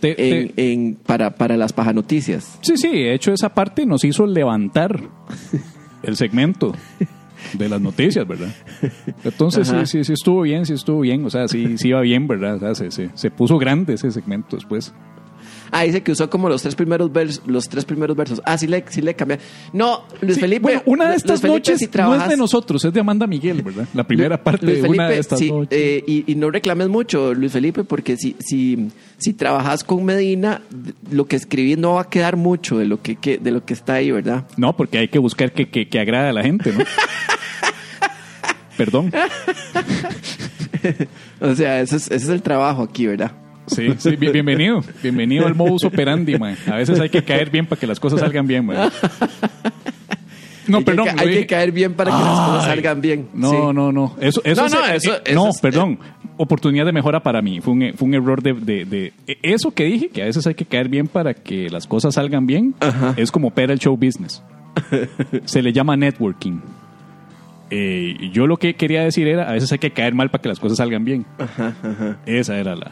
Te- te- en, para, para las paja noticias. Sí, sí, de hecho esa parte nos hizo levantar el segmento de las noticias, ¿verdad? Entonces sí, sí, sí estuvo bien, sí estuvo bien, o sea, sí, sí iba bien, ¿verdad? O sea, se, se- se puso grande ese segmento después. Ah, dice que usó como los tres primeros versos. Los tres primeros versos. Ah, sí le, sí le cambié. No, Luis Sí, Felipe. bueno, una de estas Felipe, noches si no trabajas- es de nosotros, es de Amanda Miguel, ¿verdad? La primera Lu- parte Luis de una de estas sí, noches. eh, y, y no reclames mucho, Luis Felipe, porque si, si, si trabajas con Medina, lo que escribí no va a quedar mucho de lo que, que- de lo que está ahí, ¿verdad? No, porque hay que buscar que, que, que agrade a la gente, ¿no? [LAUGHS] Perdón. [LAUGHS] O sea, ese es, ese es el trabajo aquí, ¿verdad? Sí, sí, bien- bienvenido. Bienvenido al modus operandi, man. A veces hay que caer bien para que las cosas salgan bien, man. [LAUGHS] No, hay perdón. hay que caer bien para que las cosas salgan bien. No, Sí. no, no. Eso, eso No, es- no, eh, eso- eh, eso no, es- perdón. Oportunidad de mejora para mí. Fue un, fue un error de, de- de- eh, Eso que dije, que a veces hay que caer bien para que las cosas salgan bien, Ajá. es como opera el show business. [LAUGHS] Se le llama networking. Eh, yo lo que quería decir era, a veces hay que caer mal para que las cosas salgan bien. Esa era la...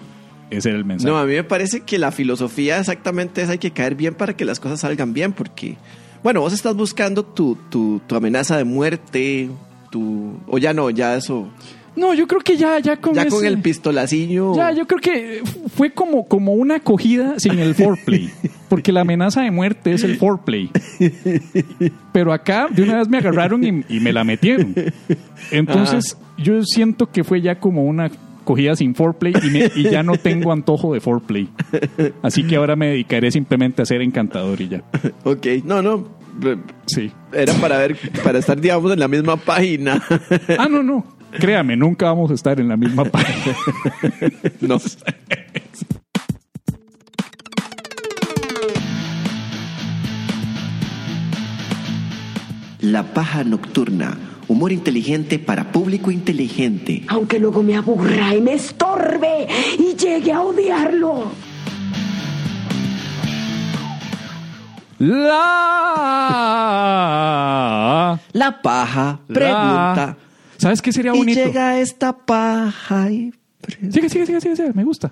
Ese era el mensaje. No, a mí me parece que la filosofía exactamente es hay que caer bien para que las cosas salgan bien, porque, bueno, vos estás buscando tu, tu, tu amenaza de muerte, tu... O ya no, ya eso... No, yo creo que ya, ya con Ya con el pistolacillo... Ya, yo creo que fue como, como una acogida sin el foreplay. [LAUGHS] Porque la amenaza de muerte es el foreplay. Pero acá de una vez me agarraron y, y me la metieron. Entonces yo siento que fue ya como una acogida sin foreplay y, me- y ya no [LAUGHS] tengo antojo de foreplay. Así que ahora me dedicaré simplemente a ser encantador y ya. Ok, no, no. Sí. Era para ver, para estar, digamos, en la misma página. [LAUGHS] Ah, no, no. Créame, nunca vamos a estar en la misma página. [LAUGHS] No. La paja nocturna. Humor inteligente para público inteligente. Aunque luego me aburra y me estorbe y llegue a odiarlo. La... La paja la- pregunta. ¿Sabes qué sería Y bonito? llega esta paja y Sigue, sigue, sigue, sigue, sigue, me gusta.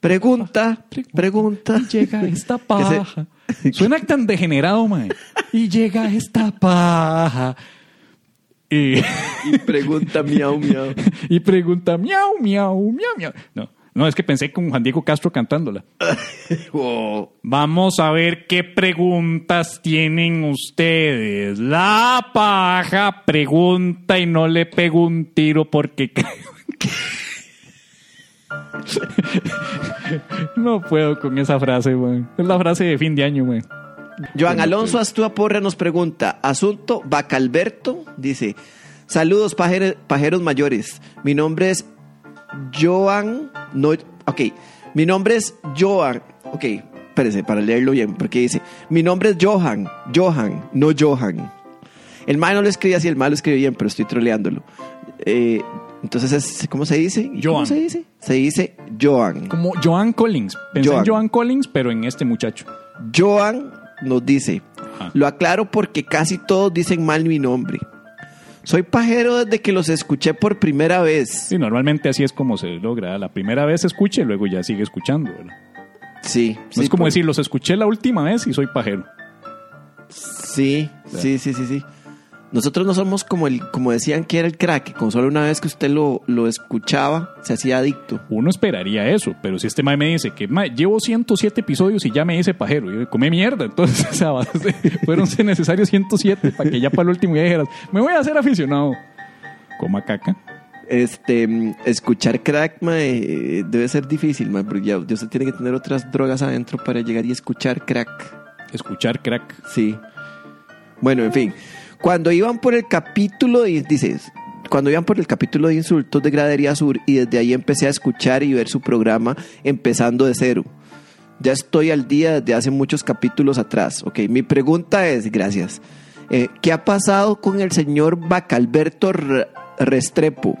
pregunta, pregunta. Llega esta [LAUGHS] paja. Suena tan degenerado, mae. Y llega esta paja. Y, Y pregunta miau miau. [LAUGHS] y pregunta, miau, miau, miau, miau. No, no, es que pensé con Juan Diego Castro cantándola. [LAUGHS] Vamos a ver qué preguntas tienen ustedes. La paja pregunta y no le pego un tiro porque. [LAUGHS] No puedo con esa frase, güey. Es la frase de fin de año, güey. Joan Alonso Astúa Porra nos pregunta, asunto Bacalberto, dice, saludos pajer- pajeros mayores, mi nombre es Joan, no, ok, mi nombre es Joan, ok, espérese para leerlo bien, porque dice, mi nombre es Johan, Johan, no Johan. El mal no lo escribe así, el mal lo escribe bien, pero estoy troleándolo. Eh, entonces, es, ¿cómo se dice? ¿Cómo Joan. se dice? Se dice Joan. Como Joan Collins. Pensé Joan. en Joan Collins, pero en este muchacho. Joan nos dice, Ajá. lo aclaro porque casi todos dicen mal mi nombre. Soy pajero desde que los escuché por primera vez. Sí, normalmente así es como se logra. La primera vez escuche, luego ya sigue escuchando. ¿verdad? Sí. No sí, es como decir, los escuché la última vez y soy pajero. Sí, sí, sí, sí, sí. Nosotros no somos como el, como decían que era el crack, con solo una vez que usted lo, lo escuchaba, se hacía adicto. Uno esperaría eso, pero si este mae me dice que mae, llevo 107 episodios y ya me hice pajero, yo come mierda, entonces [LAUGHS] fueron [LAUGHS] necesarios 107 para que ya para el último ya dijeras, me voy a hacer aficionado. Coma caca. Este, mm, escuchar crack, mae, eh, debe ser difícil, mae, porque ya, ya usted tiene que tener otras drogas adentro para llegar y escuchar crack. Escuchar crack. Sí. Bueno, en fin. Cuando iban por el capítulo, de- dices, cuando iban por el capítulo de insultos de Gradería Sur y desde ahí empecé a escuchar y ver su programa empezando de cero. Ya estoy al día desde hace muchos capítulos atrás. Ok, mi pregunta es, gracias. eh, ¿Qué ha pasado con el señor Bacalberto Re- Restrepo?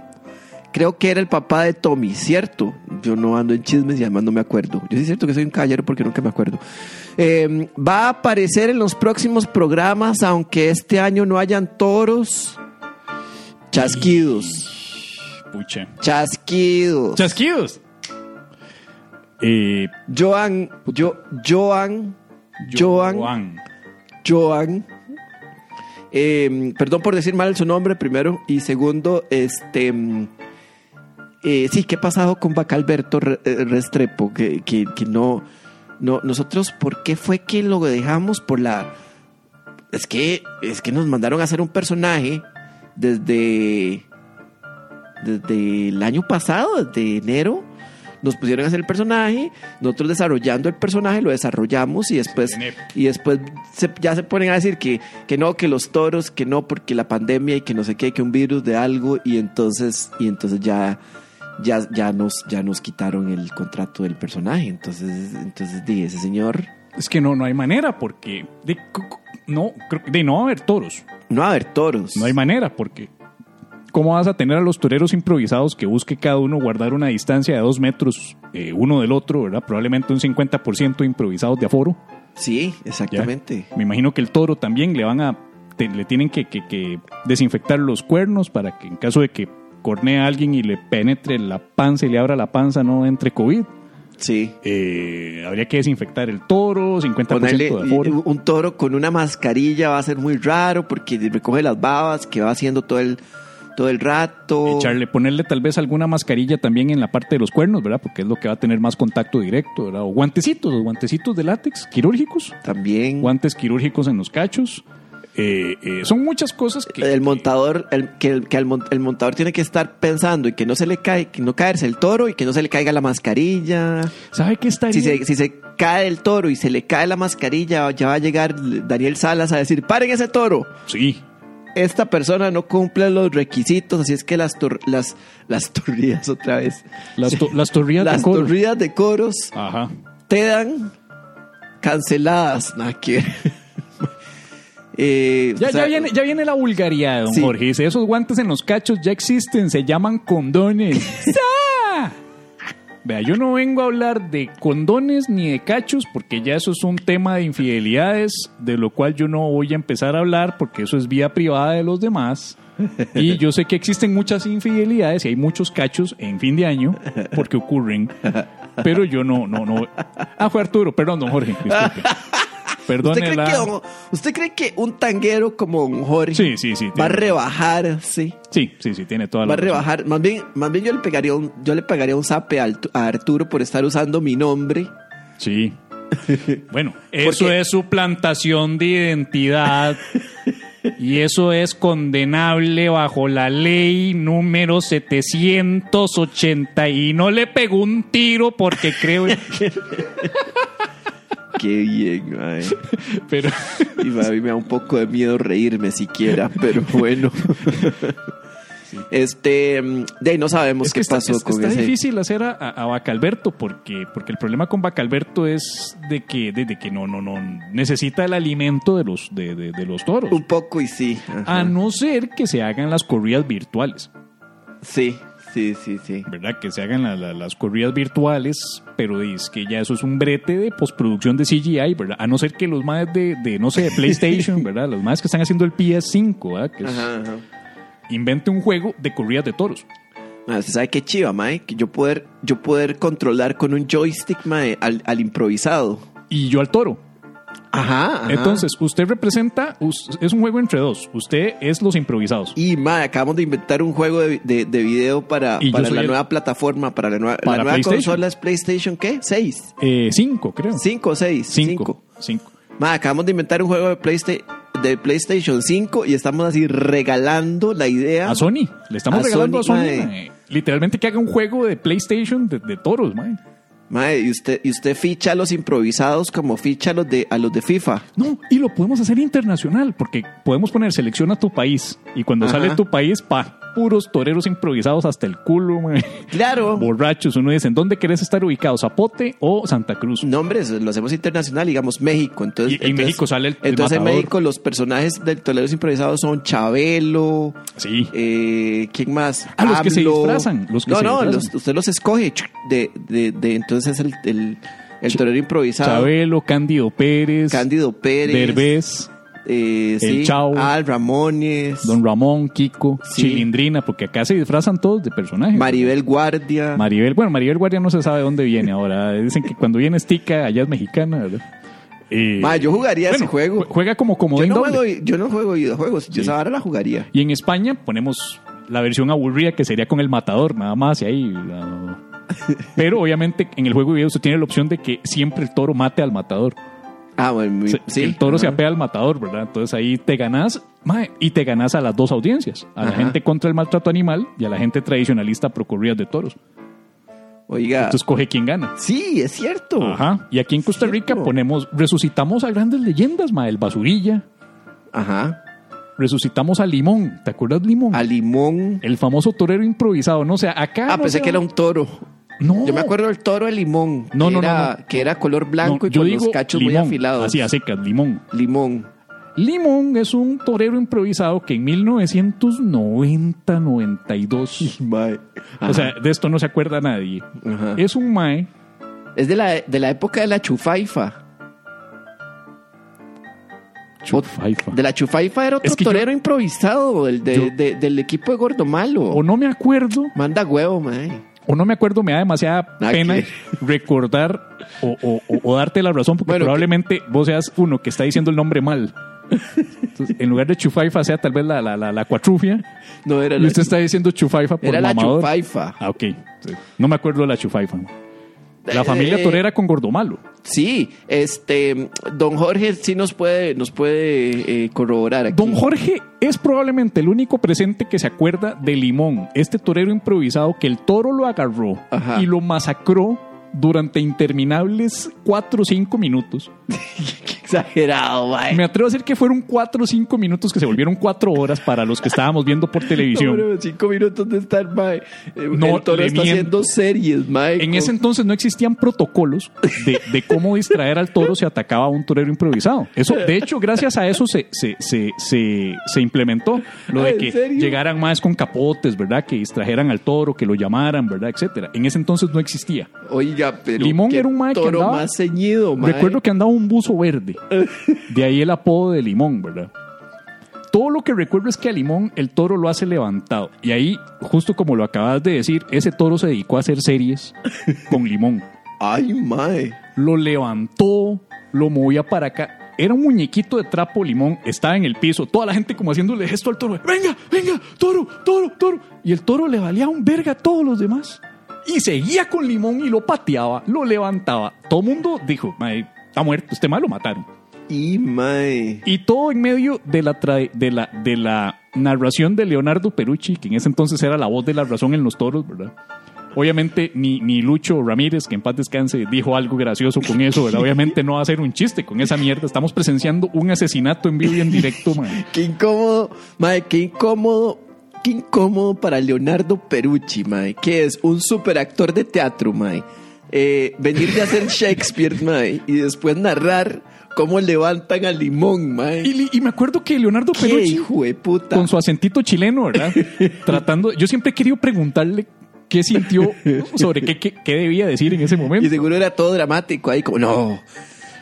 Creo que era el papá de Tommy, ¿cierto? Yo no ando en chismes y además no me acuerdo. Yo sí es cierto que soy un caballero porque nunca me acuerdo. Eh, va a aparecer en los próximos programas, aunque este año no hayan toros. Chasquidos. Pucha. Chasquidos. Chasquidos. Eh, Joan, yo, Joan, Joan, Joan. Joan. eh, perdón por decir mal su nombre, primero. Y segundo, este. Eh, sí, ¿qué ha pasado con Bacalberto eh, Restrepo? Que, que, que no, no. Nosotros, ¿por qué fue que lo dejamos por la. Es que, es que nos mandaron a hacer un personaje desde. Desde el año pasado, desde enero. Nos pusieron a hacer el personaje, nosotros desarrollando el personaje, lo desarrollamos y después, y después se- ya se ponen a decir que, que no, que los toros, que no, porque la pandemia y que no sé qué, que un virus de algo, y entonces, y entonces ya, ya, ya nos, ya nos quitaron el contrato del personaje. Entonces, entonces di, ese señor, Es que no, no hay manera porque... de- no, creo de no va a haber toros. no va a haber toros. No hay manera porque... ¿Cómo vas a tener a los toreros improvisados que busque cada uno guardar una distancia de dos metros eh, uno del otro, ¿verdad? Probablemente un 50% improvisados de aforo. Sí, ¿ya? exactamente. Me imagino que el toro también le van a... te- le tienen que, que- que desinfectar los cuernos para que en caso de que cornee a alguien y le penetre la panza y le abra la panza no entre COVID. Sí. Eh, habría que desinfectar el toro, 50% Ponerle de aforo. un toro con una mascarilla va a ser muy raro porque recoge las babas que va haciendo todo el, todo el rato. Echarle, ponerle tal vez alguna mascarilla también en la parte de los cuernos, ¿verdad? Porque es lo que va a tener más contacto directo, ¿verdad? O guantecitos, los guantecitos de látex quirúrgicos, También. guantes quirúrgicos en los cachos. Eh, eh, son muchas cosas que... el montador, el, que, el, que el, mon- el montador tiene que estar pensando y que no se le cae, que no caerse el toro y que no se le caiga la mascarilla. ¿Sabe qué estaría? Si se, si se cae el toro y se le cae la mascarilla, ya va a llegar Daniel Salas a decir, paren ese toro. Sí. Esta persona no cumple los requisitos, así es que las, tor- las, las torridas otra vez. Las, to- las torrillas Las de coro. torridas de coros Ajá. te dan canceladas. Nada que. Eh, Ya, o sea, ya, viene, ya viene la vulgaridad, don Sí. Jorge. Dice, esos guantes en los cachos ya existen, se llaman condones. [LAUGHS] Vea, yo no vengo a hablar de condones ni de cachos porque ya eso es un tema de infidelidades, de lo cual yo no voy a empezar a hablar porque eso es vía privada de los demás. Y yo sé que existen muchas infidelidades y hay muchos cachos en fin de año porque ocurren, pero yo no, no, no. Ah, fue Arturo, perdón, don Jorge, disculpe. Perdone ¿Usted cree, que, ¿Usted cree que un tanguero como don Jorge Sí, sí, sí, va a rebajar? Sí. Sí, sí, sí, tiene toda la Va a razón. rebajar. Más bien, más bien yo le pegaría un, yo le pegaría un zape a Arturo por estar usando mi nombre. Sí. [LAUGHS] Bueno, eso Porque- es suplantación de identidad y eso es condenable bajo la ley número 780 y no le pegó un tiro porque creo [LAUGHS] Qué bien, mae. [LAUGHS] pero Y a mí me da un poco de miedo reírme siquiera, pero bueno. Este, mm, de ahí no sabemos es que qué está, pasó es- con está ese. difícil hacer a, a, a Bacalberto porque porque el problema con Bacalberto es de que de, de que no no no necesita el alimento de los de, de- de los toros. Un poco y sí. ajá. A no ser que se hagan las corridas virtuales. Sí, sí, sí, sí. ¿verdad? Que se hagan la- la- las corridas virtuales, pero es que ya eso es un brete de postproducción de CGI, ¿verdad? A no ser que los más de, de, no sé, de PlayStation, [LAUGHS] ¿verdad? Los más que están haciendo el PS5, ¿verdad? Que es- Ajá, ajá. invente un juego de corridas de toros. Ah, ¿Usted sabe qué chiva, mae? Que yo poder, yo poder controlar con un joystick, mae, al, al improvisado. Y yo al toro. Ajá, ajá. Entonces, usted representa, es un juego entre dos. Usted es los improvisados. Y, mae, acabamos de inventar un juego de, de, de video para, Y para la el- nueva plataforma, para la nueva, Para la nueva PlayStation. consola es PlayStation, ¿qué? ¿Seis? Eh, cinco, creo. ¿Cinco seis? Cinco. Cinco. Mae, acabamos de inventar un juego de, Playsta- de PlayStation 5 y estamos así regalando la idea. A Sony. Le estamos A regalando Sony, a Sony. mae. Literalmente que haga un juego de PlayStation de, de toros, mae. Mae, y usted, y usted ficha a los improvisados como ficha a los de, a los de FIFA. No, y lo podemos hacer internacional, porque podemos poner selecciona tu país. Y cuando Ajá. sale tu país, pa, puros toreros improvisados hasta el culo, mae. Claro. [LAUGHS] borrachos. Uno dice, ¿en dónde querés estar ubicado? ¿Zapote o Santa Cruz? No, hombre, eso lo hacemos internacional, digamos México. Entonces, Y en México sale el- el Entonces en. México los personajes del Toleros Improvisados son Chabelo. Sí. Eh, ¿Quién más? Ah, los que se disfrazan, los que no, se no, disfrazan. los- usted los escoge. De, de, de- entonces es el, el, el torero improvisado. Chabelo, Cándido Pérez, Cándido Pérez. Derbez, eh, El sí, Chao. Al Ramones. Don Ramón, Kiko, Sí. Chilindrina, porque acá se disfrazan todos de personajes. Maribel Guardia. Maribel, bueno, Maribel Guardia no se sabe de dónde viene ahora. [LAUGHS] Dicen que cuando viene es tica, allá es mexicana, ¿verdad? Eh, Ma, yo jugaría ese juego. jue- Juega como yo, comodín no doble. juego, yo no juego videojuegos. Yo esa vara la jugaría. Y en España ponemos la versión aburrida que sería con el matador, nada más, y ahí. la- [LAUGHS] Pero obviamente en el juego de video usted tiene la opción de que siempre el toro mate al matador. Ah, bueno, muy- Se- sí. el toro se apea al matador, ¿verdad? Entonces ahí te ganás, mae, y te ganás a las dos audiencias, a la gente contra el maltrato animal y a la gente tradicionalista pro corridas de toros. Oiga. Entonces coge quién gana. Sí, es cierto. Ajá. Y aquí en Costa Rica Cierto. ponemos, resucitamos a grandes leyendas, ma, el basurilla, Ajá. resucitamos a Limón, ¿te acuerdas Limón? A limón. El famoso torero improvisado, no o sea, acá Ah, no pensé que era un toro. No. Yo me acuerdo del toro de limón. No, que no, era, no. Que era color blanco y yo con digo los cachos muy afilados. Así a secas, limón. Limón. Limón es un torero improvisado que en 1990-92, [LAUGHS] Mae. o sea, de esto no se acuerda nadie. Ajá. Es un mae, Es de la, de la época de la chufaifa. Chufaifa. De la chufaifa era otro Es que yo- torero improvisado, el de, Yo- de- del equipo de Gordo Malo. o no me acuerdo, Manda huevo, mae. O no me acuerdo, me da demasiada pena recordar o, o- o- darte la razón, porque Bueno, probablemente vos seas uno que está diciendo el nombre mal. Entonces, en lugar de Chufaifa sea tal vez la, la, la, la cuatrufia, No era y la, usted está diciendo Chufaifa por era la mamador. chufaifa. Ah, ok. No me acuerdo de la Chufaifa. La Eh, familia eh, torera con Gordomalo. Sí, este, don Jorge sí nos puede, nos puede eh, corroborar aquí. Don Jorge es probablemente el único presente que se acuerda de Limón, este torero improvisado que el toro lo agarró Ajá. y lo masacró durante interminables 4 o 5 minutos. [LAUGHS] Exagerado, mae. Me atrevo a decir que fueron 4 o 5 minutos que se volvieron 4 horas para los que estábamos viendo por [LAUGHS] televisión. No, cinco minutos de estar, mae. Eh, No, el toro está haciendo series, mae. En ese entonces no existían protocolos de, de cómo distraer al toro si atacaba a un torero improvisado. Eso, de hecho, gracias a eso se, se, se, se, se implementó lo Ah, de ¿en que serio? llegaran más con capotes, ¿verdad? Que distrajeran al toro, que lo llamaran, ¿verdad? Etcétera. En ese entonces no existía. Oiga, pero. Limón era un mae que andaba- más ceñido, mae. Recuerdo que andaba un buzo verde. [LAUGHS] De ahí el apodo de Limón, ¿verdad? Todo lo que recuerdo es que a Limón el toro lo hace levantado. Y ahí, justo como lo acabas de decir, ese toro se dedicó a hacer series con Limón. [LAUGHS] Ay, mae. lo levantó, lo movía para acá. Era un muñequito de trapo limón, estaba en el piso, toda la gente como haciéndole gesto al toro. Venga, venga, toro, toro, toro. Y el toro le valía un verga a todos los demás. Y seguía con limón y lo pateaba, lo levantaba. Todo el mundo dijo, "Mae, está muerto, este mal lo mataron. Y mae. Y todo en medio de la, tra- de, la, de la narración de Leonardo Perucci, que en ese entonces era la voz de la razón en los toros, ¿verdad? Obviamente ni, ni Lucho Ramírez, que en paz descanse, dijo algo gracioso con eso, ¿verdad? [LAUGHS] Obviamente no va a hacer un chiste con esa mierda. Estamos presenciando un asesinato en vivo y en directo, [LAUGHS] man. Qué incómodo, mae, qué incómodo. Qué incómodo para Leonardo Perucci, mae. Que es un super actor de teatro, mae. Eh, venir de hacer Shakespeare, mae. Y después narrar cómo levantan a Limón, mae. Y, me acuerdo que Leonardo Qué Perucci, hijo de puta. con su acentito chileno, ¿verdad? [LAUGHS] Tratando, yo siempre he querido preguntarle qué sintió sobre qué, qué, qué debía decir en ese momento. Y seguro era todo dramático ahí, como, no,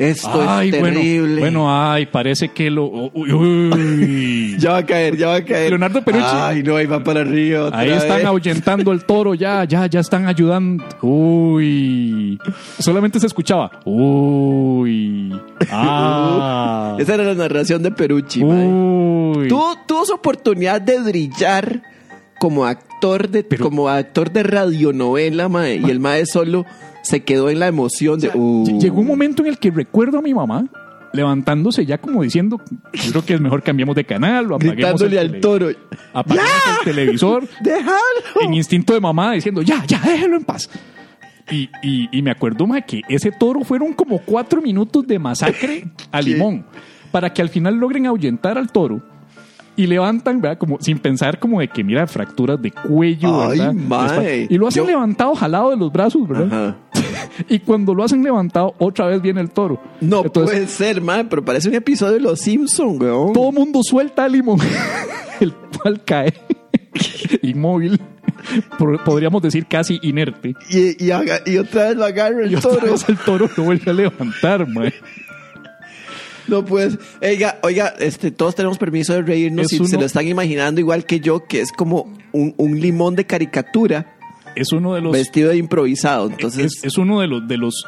esto Ay, es terrible. bueno, ay, parece que lo... uy, uy. [LAUGHS] ya va a caer, ya va a caer. Leonardo Perucci. Ay, no, ahí va para arriba. otra Ahí están ahuyentando el toro, ya, ya, ya están ayudando. Uy. Solamente se escuchaba. Uy. Ah. [LAUGHS] Esa era la narración de Perucci. Uy. Tuvo, tuvo su oportunidad de brillar como actor de, Pero- como actor de radionovela, mae, y el mae solo se quedó en la emoción de. uh. Ll- Llegó un momento en el que recuerdo a mi mamá levantándose ya como diciendo, yo creo que es mejor cambiemos de canal o apaguemos el al toro. Apaguemos el televisor. [LAUGHS] ¡Déjalo! en instinto de mamá diciendo, ya, ya, déjelo en paz. Y, y- y me acuerdo, ma, que ese toro fueron como cuatro minutos de masacre [LAUGHS] a ¿Qué? limón para que al final logren ahuyentar al toro. Y levantan, ¿verdad? Como sin pensar como de que mira fracturas de cuello, Ay, ¿verdad? mae. Y lo hacen Yo- levantado, jalado de los brazos, ¿verdad? Ajá. [LAUGHS] Y cuando lo hacen levantado, otra vez viene el toro. No Entonces, puede ser, man, pero parece un episodio de Los Simpsons, weón. todo mundo suelta a Limón, [LAUGHS] el cual cae [LAUGHS] inmóvil, podríamos decir casi inerte. Y, y, haga- y otra vez lo agarra el Y otra toro. vez el toro lo vuelve a levantar, mae. No pues, oiga, oiga, este, todos tenemos permiso de reírnos Es si uno- se lo están imaginando igual que yo, que es como un, un limón de caricatura Es uno de los vestido de improvisado. Entonces, es, es uno de los de los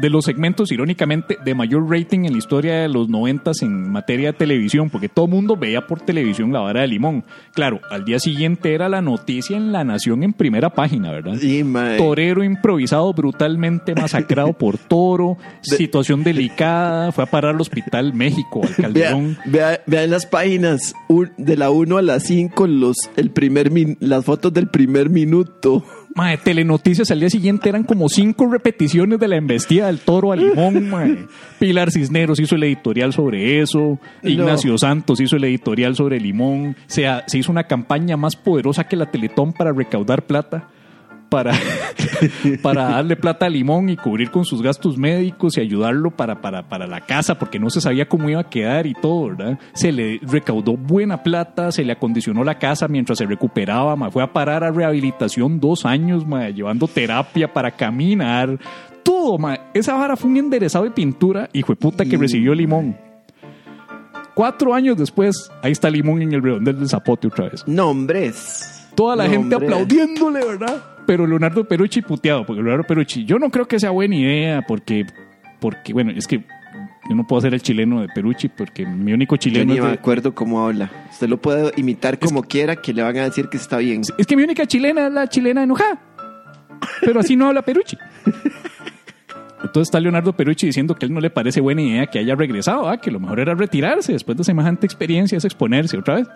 de los segmentos irónicamente de mayor rating en la historia de los noventas en materia de televisión, porque todo el mundo veía por televisión la vara de limón. Claro, al día siguiente era la noticia en La Nación en primera página, ¿verdad? sí. Torero improvisado brutalmente masacrado por toro, situación delicada, fue a parar al hospital México, al Vea, Calderón. vea, vea en las páginas un- de la 1 a la 5 los, el primer min- las fotos del primer minuto. Mae, telenoticias al día siguiente eran como cinco repeticiones de la embestida del toro al limón. Pilar Cisneros hizo el editorial sobre eso. Ignacio Santos hizo el editorial sobre limón. Se, se hizo una campaña más poderosa que la Teletón para recaudar plata. Para, [LAUGHS] para darle plata a Limón y cubrir con sus gastos médicos y ayudarlo para, para, para la casa, porque no se sabía cómo iba a quedar y todo, ¿verdad? Se le recaudó buena plata, se le acondicionó la casa mientras se recuperaba, ma. fue a parar a rehabilitación dos años, ma, llevando terapia para caminar, todo, ma. Esa vara fue un enderezado de pintura, hijo de puta, que recibió Limón. Cuatro años después, ahí está Limón en el redondel del zapote otra vez. Nombres. Toda la gente aplaudiéndole, ¿verdad? Pero Leonardo Perucci puteado, porque Leonardo Perucci, yo no creo que sea buena idea, porque, porque bueno, es que yo no puedo ser el chileno de Perucci, porque mi único Yo chileno ni es me acuerdo cómo habla. Usted lo puede imitar como quiera, que le van a decir que está bien. Es que mi única chilena es la chilena enojada. Pero así no habla Perucci. Entonces está Leonardo Perucci diciendo que él no le parece buena idea que haya regresado, ¿ah? que lo mejor era retirarse después de semejante experiencia, es exponerse otra vez.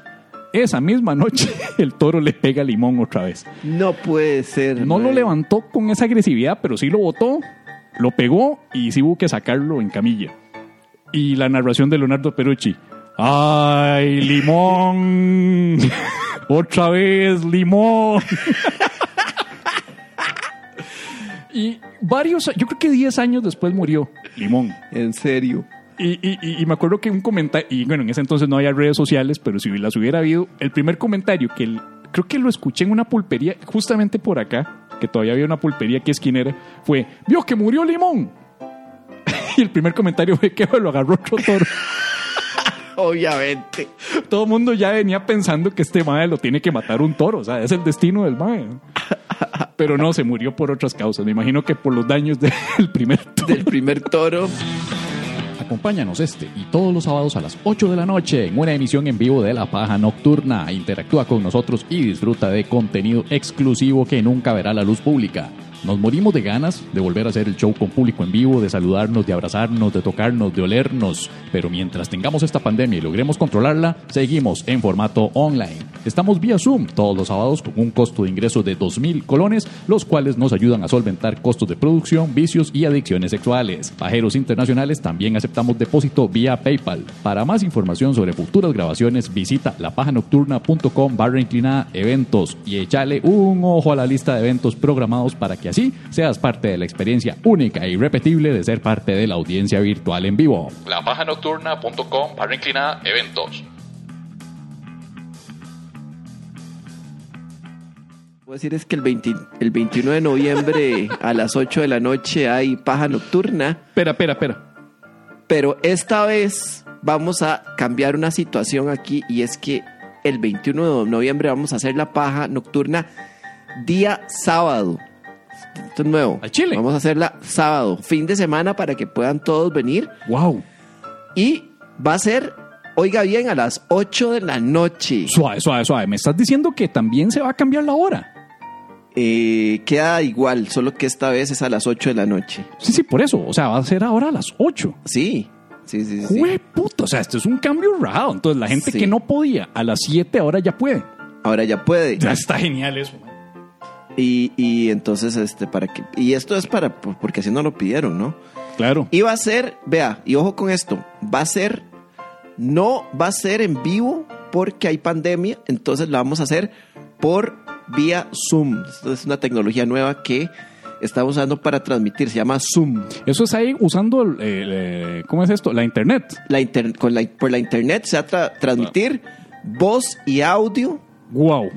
Esa misma noche [LAUGHS] el toro le pega a Limón otra vez. No puede ser. No lo levantó con esa agresividad, pero sí lo botó, lo pegó y sí hubo que sacarlo en camilla. Y la narración de Leonardo Perucci. ¡Ay, limón! [LAUGHS] ¡Otra vez, limón! [LAUGHS] y varios, yo creo que 10 años después murió Limón. En serio. Y, y- y- y me acuerdo que un comentario, y bueno, en ese entonces no había redes sociales, pero si las hubiera habido, el primer comentario que el- creo que lo escuché en una pulpería, justamente por acá, que todavía había una pulpería que esquinera, fue, vio que murió Limón. [LAUGHS] y el primer comentario fue que lo agarró otro toro. [LAUGHS] Obviamente. Todo el mundo ya venía pensando que este mae lo tiene que matar un toro, o sea, es el destino del mae. Pero no, se murió por otras causas. Me imagino que por los daños [LAUGHS] del primer toro. Del primer toro. Acompáñanos este y todos los sábados a las 8 de la noche en una emisión en vivo de La Paja Nocturna. Interactúa con nosotros y disfruta de contenido exclusivo que nunca verá la luz pública. Nos morimos de ganas de volver a hacer el show con público en vivo, de saludarnos, de abrazarnos, de tocarnos, de olernos. Pero mientras tengamos esta pandemia y logremos controlarla, seguimos en formato online. Estamos vía Zoom todos los sábados con un costo de ingreso de 2.000 colones, los cuales nos ayudan a solventar costos de producción, vicios y adicciones sexuales. Pajeros internacionales también aceptamos depósito vía PayPal. Para más información sobre futuras grabaciones, visita lapajanocturna.com barra inclinada eventos y échale un ojo a la lista de eventos programados para que así seas parte de la experiencia única e irrepetible de ser parte de la audiencia virtual en vivo. lapajanocturna.com barra inclinada eventos. Puedo decir es que el, 20 el 21 de noviembre a las 8 de la noche hay paja nocturna, Espera, espera, espera. pero esta vez vamos a cambiar una situación aquí y es que el 21 de noviembre vamos a hacer la paja nocturna día sábado. Esto es nuevo. ¿Al Chile? Vamos a hacerla sábado, fin de semana para que puedan todos venir Wow. y va a ser, oiga bien, a las 8 de la noche. Suave, suave, suave. Me estás diciendo que también se va a cambiar la hora. Eh, queda igual, solo que esta vez es a las 8 de la noche. Sí, sí, por eso. O sea, va a ser ahora a las 8. Sí, sí, sí. sí. Jue puto. O sea, esto es un cambio raro. Entonces, la gente Sí. que no podía a las 7 ahora ya puede. Ahora ya puede. Ya está genial eso. man. Y, y entonces, este, para que. Y esto es para. por- Porque así no lo pidieron, ¿no? Claro. Y va a ser, vea, y ojo con esto, va a ser. No va a ser en vivo porque hay pandemia, entonces lo vamos a hacer por vía Zoom. Esto es una tecnología nueva que estamos usando para transmitir, se llama Zoom. Eso es ahí usando, el, eh, ¿cómo es esto? La internet. La inter- con la- por la internet se va a tra- transmitir voz y audio Wow.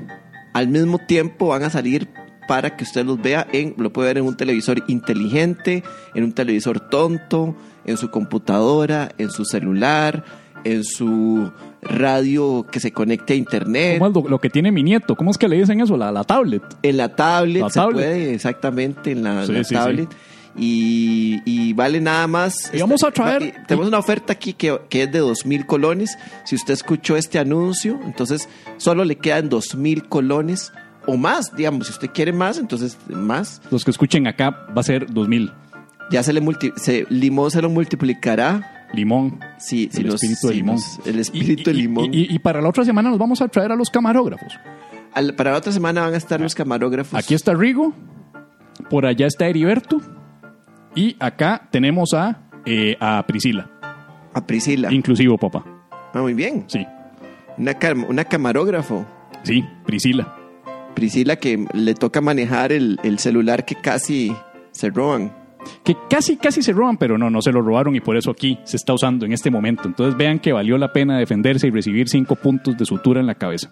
al mismo tiempo van a salir para que usted los vea en, lo puede ver en un televisor inteligente, en un televisor tonto, en su computadora, en su celular, en su radio que se conecte a internet, ¿Cómo es lo, lo que tiene mi nieto? ¿Cómo es que le dicen eso? La, la tablet. en la tablet, La se tablet. puede exactamente en la, Sí, la sí, tablet. Y, y vale nada más. Y vamos a traer- y tenemos una oferta aquí que, que es de 2.000 colones. Si usted escuchó este anuncio, entonces solo le quedan 2.000 colones o más, digamos. Si usted quiere más, entonces más. Los que escuchen acá va a ser 2000. Ya se le multi, se, Limón se lo multiplicará. Limón. Si el nos- espíritu de limón. el espíritu Y- y- de limón. Y, para la otra semana nos vamos a traer a los camarógrafos. Al- para la otra semana van a estar los camarógrafos. Aquí está Rigo, por allá está Heriberto y acá tenemos a, eh, a Priscila. A Priscila. Inclusivo, papá. Ah, muy bien. Sí, Una, cam- una camarógrafo. sí, Priscila. Priscila que le toca manejar el, el celular que casi se roban. Que casi, casi se roban, pero no, no se lo robaron y por eso aquí se está usando en este momento. Entonces vean que valió la pena defenderse y recibir cinco puntos de sutura en la cabeza.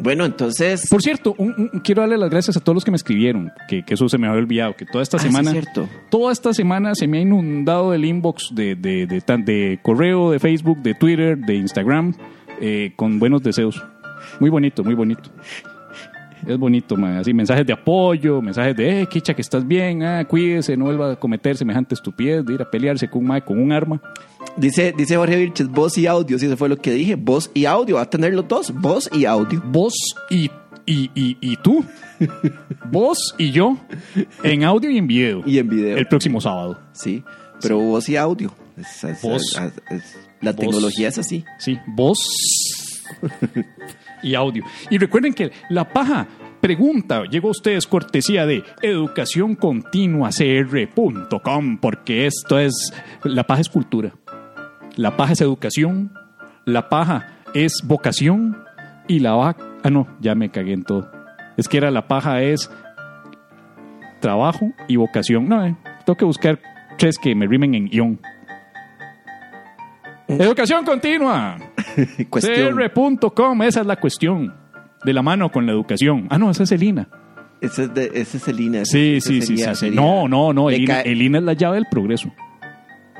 Bueno, entonces... Por cierto, un- un- quiero darle las gracias a todos los que me escribieron, que, que eso se me había olvidado, que toda esta Ah, sí, semana, cierto. toda esta semana se me ha inundado el inbox de, de, de correo, de Facebook, de Twitter, de Instagram, eh, con buenos deseos. Muy bonito, muy bonito. Es bonito, man. así mensajes de apoyo, mensajes de, eh, Kicha, que estás bien, ah, cuídese, no vuelva a cometer semejante estupidez de ir a pelearse con un mae con un arma. Dice, dice Jorge Vilches, voz y audio. Sí, eso fue lo que dije. Voz y audio. Va a tener los dos. Voz y audio. Vos y, y, y, y tú, [LAUGHS] vos y yo, en audio y en video. Y en video. El próximo sábado. Sí, pero voz y audio. Es- es- Voz. es- es- la Voz. tecnología es así. Sí, voz [LAUGHS] y audio. Y recuerden que la paja pregunta llegó a ustedes cortesía de educacioncontinuacr.com porque esto es, la paja es cultura. La paja es educación, la paja es vocación y la vaca... Ah, no, ya me cagué en todo. Es que era la paja es trabajo y vocación. No, eh, tengo que buscar tres que me rimen en ion. Educación continua. [LAUGHS] CR.com, esa es la cuestión. De la mano con la educación. Ah, no, esa es Elina. Ese es, de, ese es el INA. Sí, Ese sí, sí, sería- sí, sí. sería- No, no, no. Elina, Elina es la llave del progreso.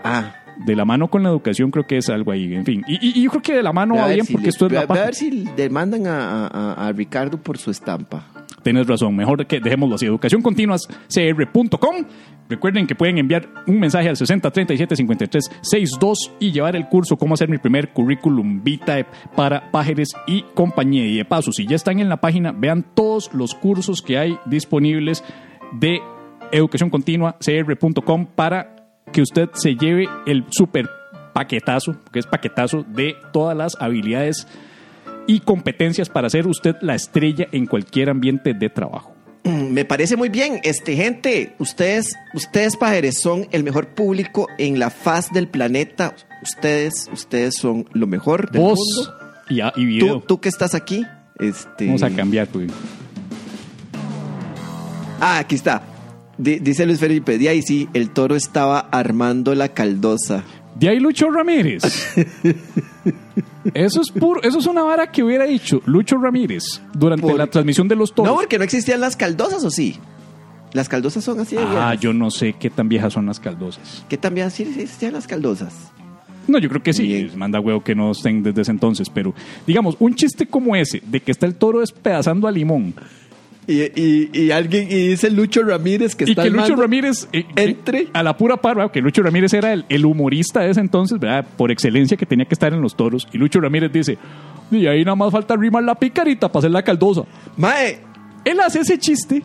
Ah, De la mano con la educación creo que es algo ahí. En fin. Y, yo creo que de la mano va bien si porque le- esto es la a ver si demandan a, a- a Ricardo por su estampa. Tienes razón, mejor que dejémoslo así. Educación cr.com. Recuerden que pueden enviar un mensaje al 60 37 53 62 y llevar el curso Cómo hacer mi primer currículum vitae para pájaros y compañía. Y de paso, si ya están en la página, vean todos los cursos que hay disponibles de educación continua cr.com para que usted se lleve el super paquetazo, que es paquetazo de todas las habilidades y competencias para ser usted la estrella en cualquier ambiente de trabajo. Mm, Me parece muy bien. Este, gente, ustedes, ustedes, pajeres, son el mejor público en la faz del planeta. Ustedes, ustedes son lo mejor del Voz mundo. y, a- y Tú, video. tú que estás aquí, este. Vamos a cambiar, pues. Ah, aquí está. Di- dice Luis Felipe, de ahí sí, el toro estaba armando la caldosa. De ahí Lucho Ramírez. Eso es puro, eso es una vara que hubiera dicho Lucho Ramírez durante Por- la transmisión de los toros. No, porque no existían las caldosas, ¿o sí? Las caldosas son así de ah, viejas. yo no sé qué tan viejas son las caldosas. ¿Qué también sí sí existían las caldosas? No, yo creo que sí. Manda huevo que no estén desde ese entonces. Pero, digamos, un chiste como ese, de que está el toro despedazando a limón. Y, y, y alguien, y dice Lucho Ramírez que y está que Lucho Ramírez eh, que entre. a la pura par, que Lucho Ramírez era el, el humorista de ese entonces, ¿verdad? Por excelencia que tenía que estar en los toros. Y Lucho Ramírez dice, y ahí nada más falta rimar la picarita para hacer la caldosa. Mae, Él hace ese chiste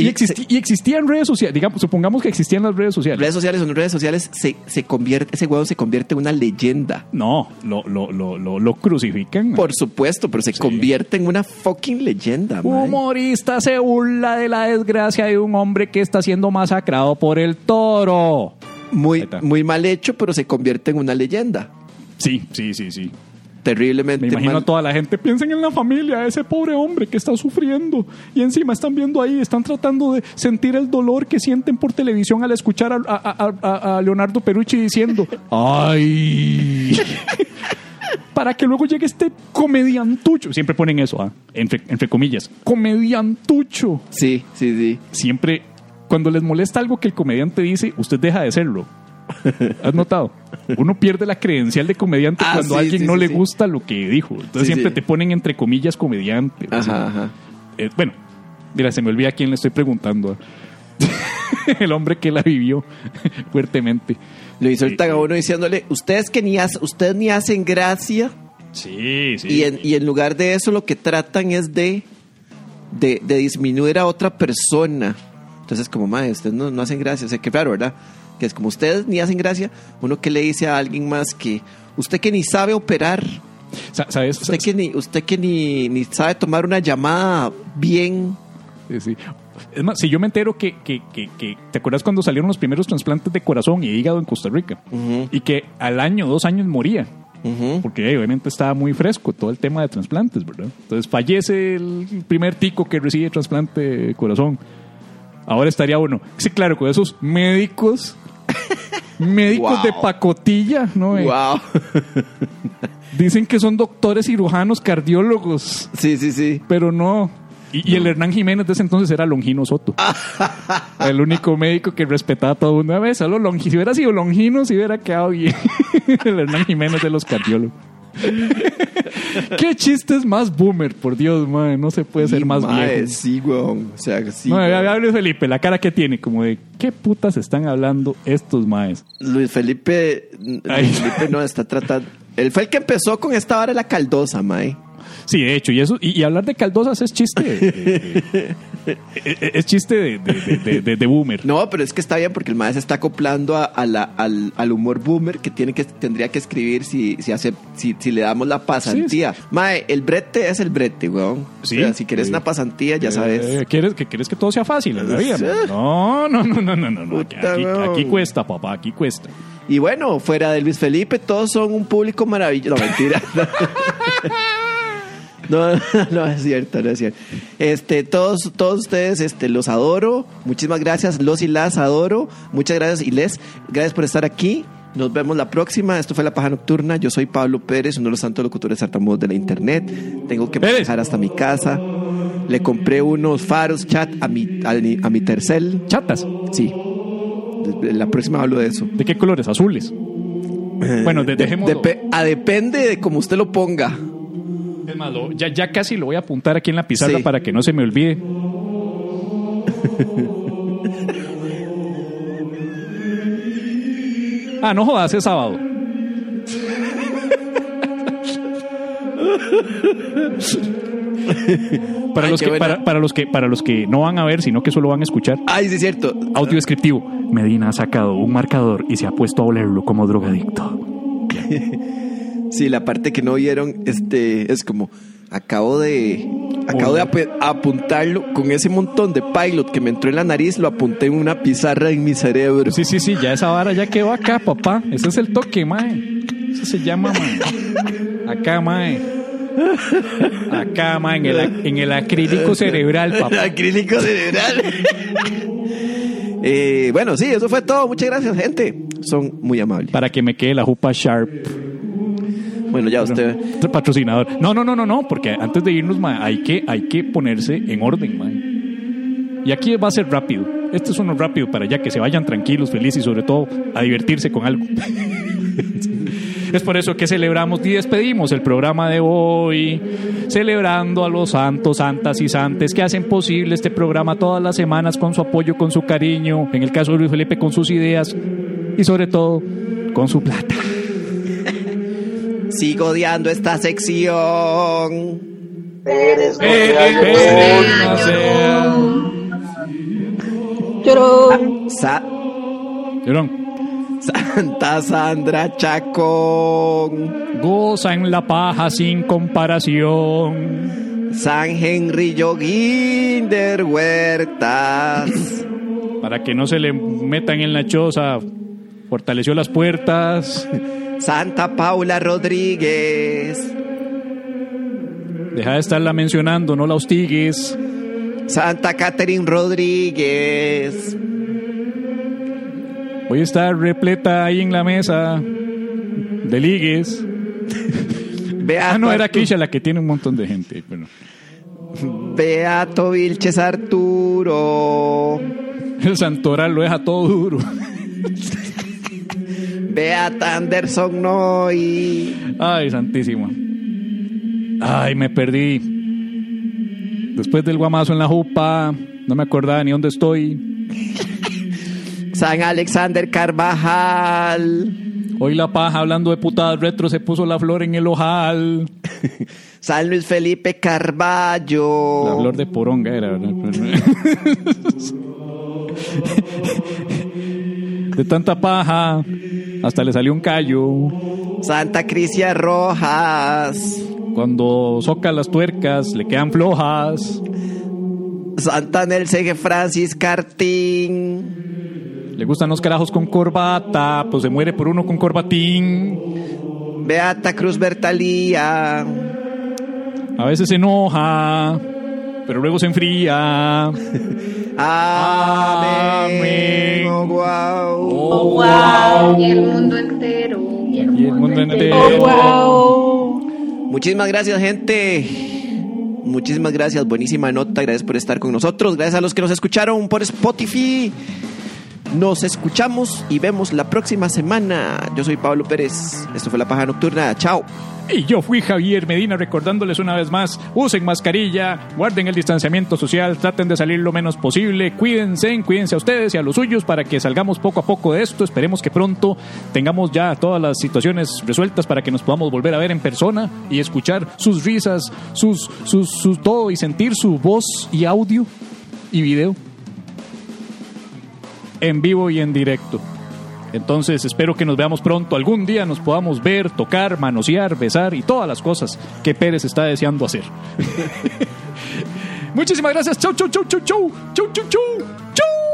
y, existi- y existían redes sociales, digamos, supongamos que existían las redes sociales. redes sociales no redes sociales, se, se convierte, ese huevo se convierte en una leyenda. No, lo, lo, lo, lo, crucifican. Por supuesto, pero se convierte en una fucking leyenda, mae. Humorista se burla de la desgracia de un hombre que está siendo masacrado por el toro. Muy, muy mal hecho, pero se convierte en una leyenda. Sí, sí, sí, sí. Terriblemente Me imagino mal. a toda la gente, piensen en la familia, ese pobre hombre que está sufriendo. Y encima están viendo ahí, están tratando de sentir el dolor que sienten por televisión al escuchar a, a- a- a- a Leonardo Perucci diciendo, [LAUGHS] ¡ay! [LAUGHS] Para que luego llegue este comediantucho. Siempre ponen eso, ¿ah? entre, entre comillas. Comediantucho. Sí, sí, sí. Siempre, cuando les molesta algo que el comediante dice, usted deja de serlo. [LAUGHS] ¿Has notado? Uno pierde la credencial de comediante Ah, cuando sí, a alguien sí, no sí, le gusta lo que dijo. Entonces siempre te ponen entre comillas comediante. Ajá, ajá. eh, bueno, mira, se me olvida a quién le estoy preguntando. [LAUGHS] el hombre que la vivió [LAUGHS] fuertemente. Lo insultan a uno diciéndole, ustedes que ni, hac- ustedes ni hacen gracia. Sí, sí. Y, en, y en lugar de eso lo que tratan es de, de, de disminuir a otra persona. Entonces como, madre, ustedes no, no hacen gracia. O sea, que claro, ¿verdad? Que es como ustedes ni hacen gracia. Uno que le dice a alguien más que, usted que ni sabe operar. Sa- ¿Sabes? Usted que ni, usted que ni, ni sabe tomar una llamada bien. Sí, sí. Es más, si yo me entero que, que, que, que- ¿te acuerdas cuando salieron los primeros trasplantes de corazón y hígado en Costa Rica? Y que al año, dos años moría. Porque eh, obviamente estaba muy fresco todo el tema de trasplantes, ¿verdad? Entonces fallece el primer tico que recibe trasplante de corazón. Ahora estaría uno. Sí, claro, con esos médicos, [LAUGHS] médicos Wow. de pacotilla, ¿no? Eh, Wow. [LAUGHS] Dicen que son doctores cirujanos, cardiólogos, sí, sí, sí. pero no. Y, y el Hernán Jiménez de ese entonces era Longino Soto. [LAUGHS] el único médico que respetaba a todo el mundo. A ver, solo Longi- si hubiera sido Longino, si hubiera quedado bien. el Hernán Jiménez de los cardiólogos. ¿Qué chistes más boomer? Por Dios, madre, no se puede ser más Mae, viejo. Sí, weón. O sea, sí. Weón. a Luis Felipe, la cara que tiene, como de ¿qué putas están hablando estos maes? Luis Felipe, Ay. Luis Felipe no está tratando. Él fue el que empezó con esta vara de la caldosa, mae. Sí, de hecho, y eso y, y hablar de caldosas es chiste. [LAUGHS] de- de- es, chiste de, de- de- de- de boomer. No, pero es que está bien porque el mae se está acoplando a, a la- al, al humor boomer que tiene que tendría que escribir si, si hace si, si le damos la pasantía. Mae, el brete es el brete, weón. Sí. O sea, si quieres una pasantía, ya sabes. Eh, ¿quieres, que, ¿Quieres que todo sea fácil en la vida? No, no, no, no, no, no. no. Aquí, aquí cuesta, papá, aquí cuesta. Y bueno, fuera de Luis Felipe, todos son un público maravilloso. No, mentira. [LAUGHS] No, [LAUGHS] no es cierto, no es cierto. Este, todos, todos ustedes, este, los adoro. Muchísimas gracias, los y las adoro. Muchas gracias y les, gracias por estar aquí. Nos vemos la próxima. Esto fue La Paja Nocturna. Yo soy Pablo Pérez, uno de los santos locutores tartamudos de la internet. Tengo que viajar hasta mi casa. Le compré unos faros chat a mi, a mi, a mi tercel. Chatas. Sí. La próxima hablo de eso. ¿De qué colores? Azules. Bueno, de, dejémoslo. Depe- a depende de cómo usted lo ponga. Es más, lo- ya, ya casi lo voy a apuntar aquí en la pizarra Sí. para que no se me olvide. [LAUGHS] ah, no jodas, es sábado. [LAUGHS] para, Ay, los que, para, para los que para los que no van a ver, sino que solo van a escuchar. Ay, sí es cierto. Audio descriptivo. Medina ha sacado un marcador y se ha puesto a olerlo como drogadicto. [LAUGHS] Sí, la parte que no vieron, este, es como, acabo de, acabo de ap- apuntarlo con ese montón de pilot que me entró en la nariz, lo apunté en una pizarra en mi cerebro. Sí, sí, sí, ya esa vara ya quedó acá, papá. Ese es el toque, mae. Eso se llama, mae. Acá, mae. Acá, mae, en el, en el acrílico cerebral, papá. [LAUGHS] Acrílico cerebral. Eh, bueno, sí, eso fue todo. Muchas gracias, gente. Son muy amables. Para que me quede la jupa sharp. Bueno, ya usted. Patrocinador. No, no, no, no, no, porque antes de irnos, hay que, hay que ponerse en orden, mae. Y aquí va a ser rápido. Este es uno rápido para ya que se vayan tranquilos, felices y sobre todo a divertirse con algo. [LAUGHS] Es por eso que celebramos y despedimos el programa de hoy, celebrando a los santos, santas y santes que hacen posible este programa todas las semanas con su apoyo, con su cariño, en el caso de Luis Felipe con sus ideas y sobre todo con su plata. Sigo odiando esta sección. Eres Eh, Llorón. Sa- Llorón, Santa Sandra Chacón. Goza en la paja sin comparación. San Henry Yoguinder Huertas. Para que no se le metan en la choza, fortaleció las puertas. Santa Paula Rodríguez. Deja de estarla mencionando, no la hostigues. Santa Catherine Rodríguez. Hoy está repleta ahí en la mesa de ligues. [LAUGHS] Beato, Ah, no, era Kisha la que tiene un montón de gente. Bueno, Beato Vilches Arturo. el santoral lo deja todo duro. [LAUGHS] Beata Anderson Noy. Ay, santísima. Ay, me perdí. Después del guamazo en la jupa, no me acordaba ni dónde estoy. San Alexander Carvajal. Hoy la paja hablando de putadas retro se puso la flor en el ojal. [LAUGHS] San Luis Felipe Carballo. La flor de poronga era, ¿verdad? [LAUGHS] De tanta paja, hasta le salió un callo. Santa Crisia Rojas. Cuando soca las tuercas, le quedan flojas. Santa Nelce Francis Cartín. Le gustan los carajos con corbata, pues se muere por uno con corbatín. Beata Cruz Bertalía. A veces se enoja, pero luego se enfría. [LAUGHS] Amén. Amén. Oh, wow. Oh, wow. Y el mundo entero. Y el Y el mundo entero. Oh, wow. Muchísimas gracias, gente. Muchísimas gracias. Buenísima nota. Gracias por estar con nosotros. Gracias a los que nos escucharon por Spotify. Nos escuchamos y vemos la próxima semana. Yo soy Pablo Pérez. Esto fue La Paja Nocturna. Chao. Y yo fui Javier Medina recordándoles una vez más, usen mascarilla, guarden el distanciamiento social, traten de salir lo menos posible, cuídense, cuídense a ustedes y a los suyos para que salgamos poco a poco de esto. Esperemos que pronto tengamos ya todas las situaciones resueltas para que nos podamos volver a ver en persona y escuchar sus risas, sus, sus, sus todo y sentir su voz y audio y video en vivo y en directo. Entonces espero que nos veamos pronto. Algún día nos podamos ver, tocar, manosear, besar y todas las cosas que Pérez está deseando hacer. [LAUGHS] Muchísimas gracias. Chau, chau, chau, chau, chau. Chau, chau, chau. Chau.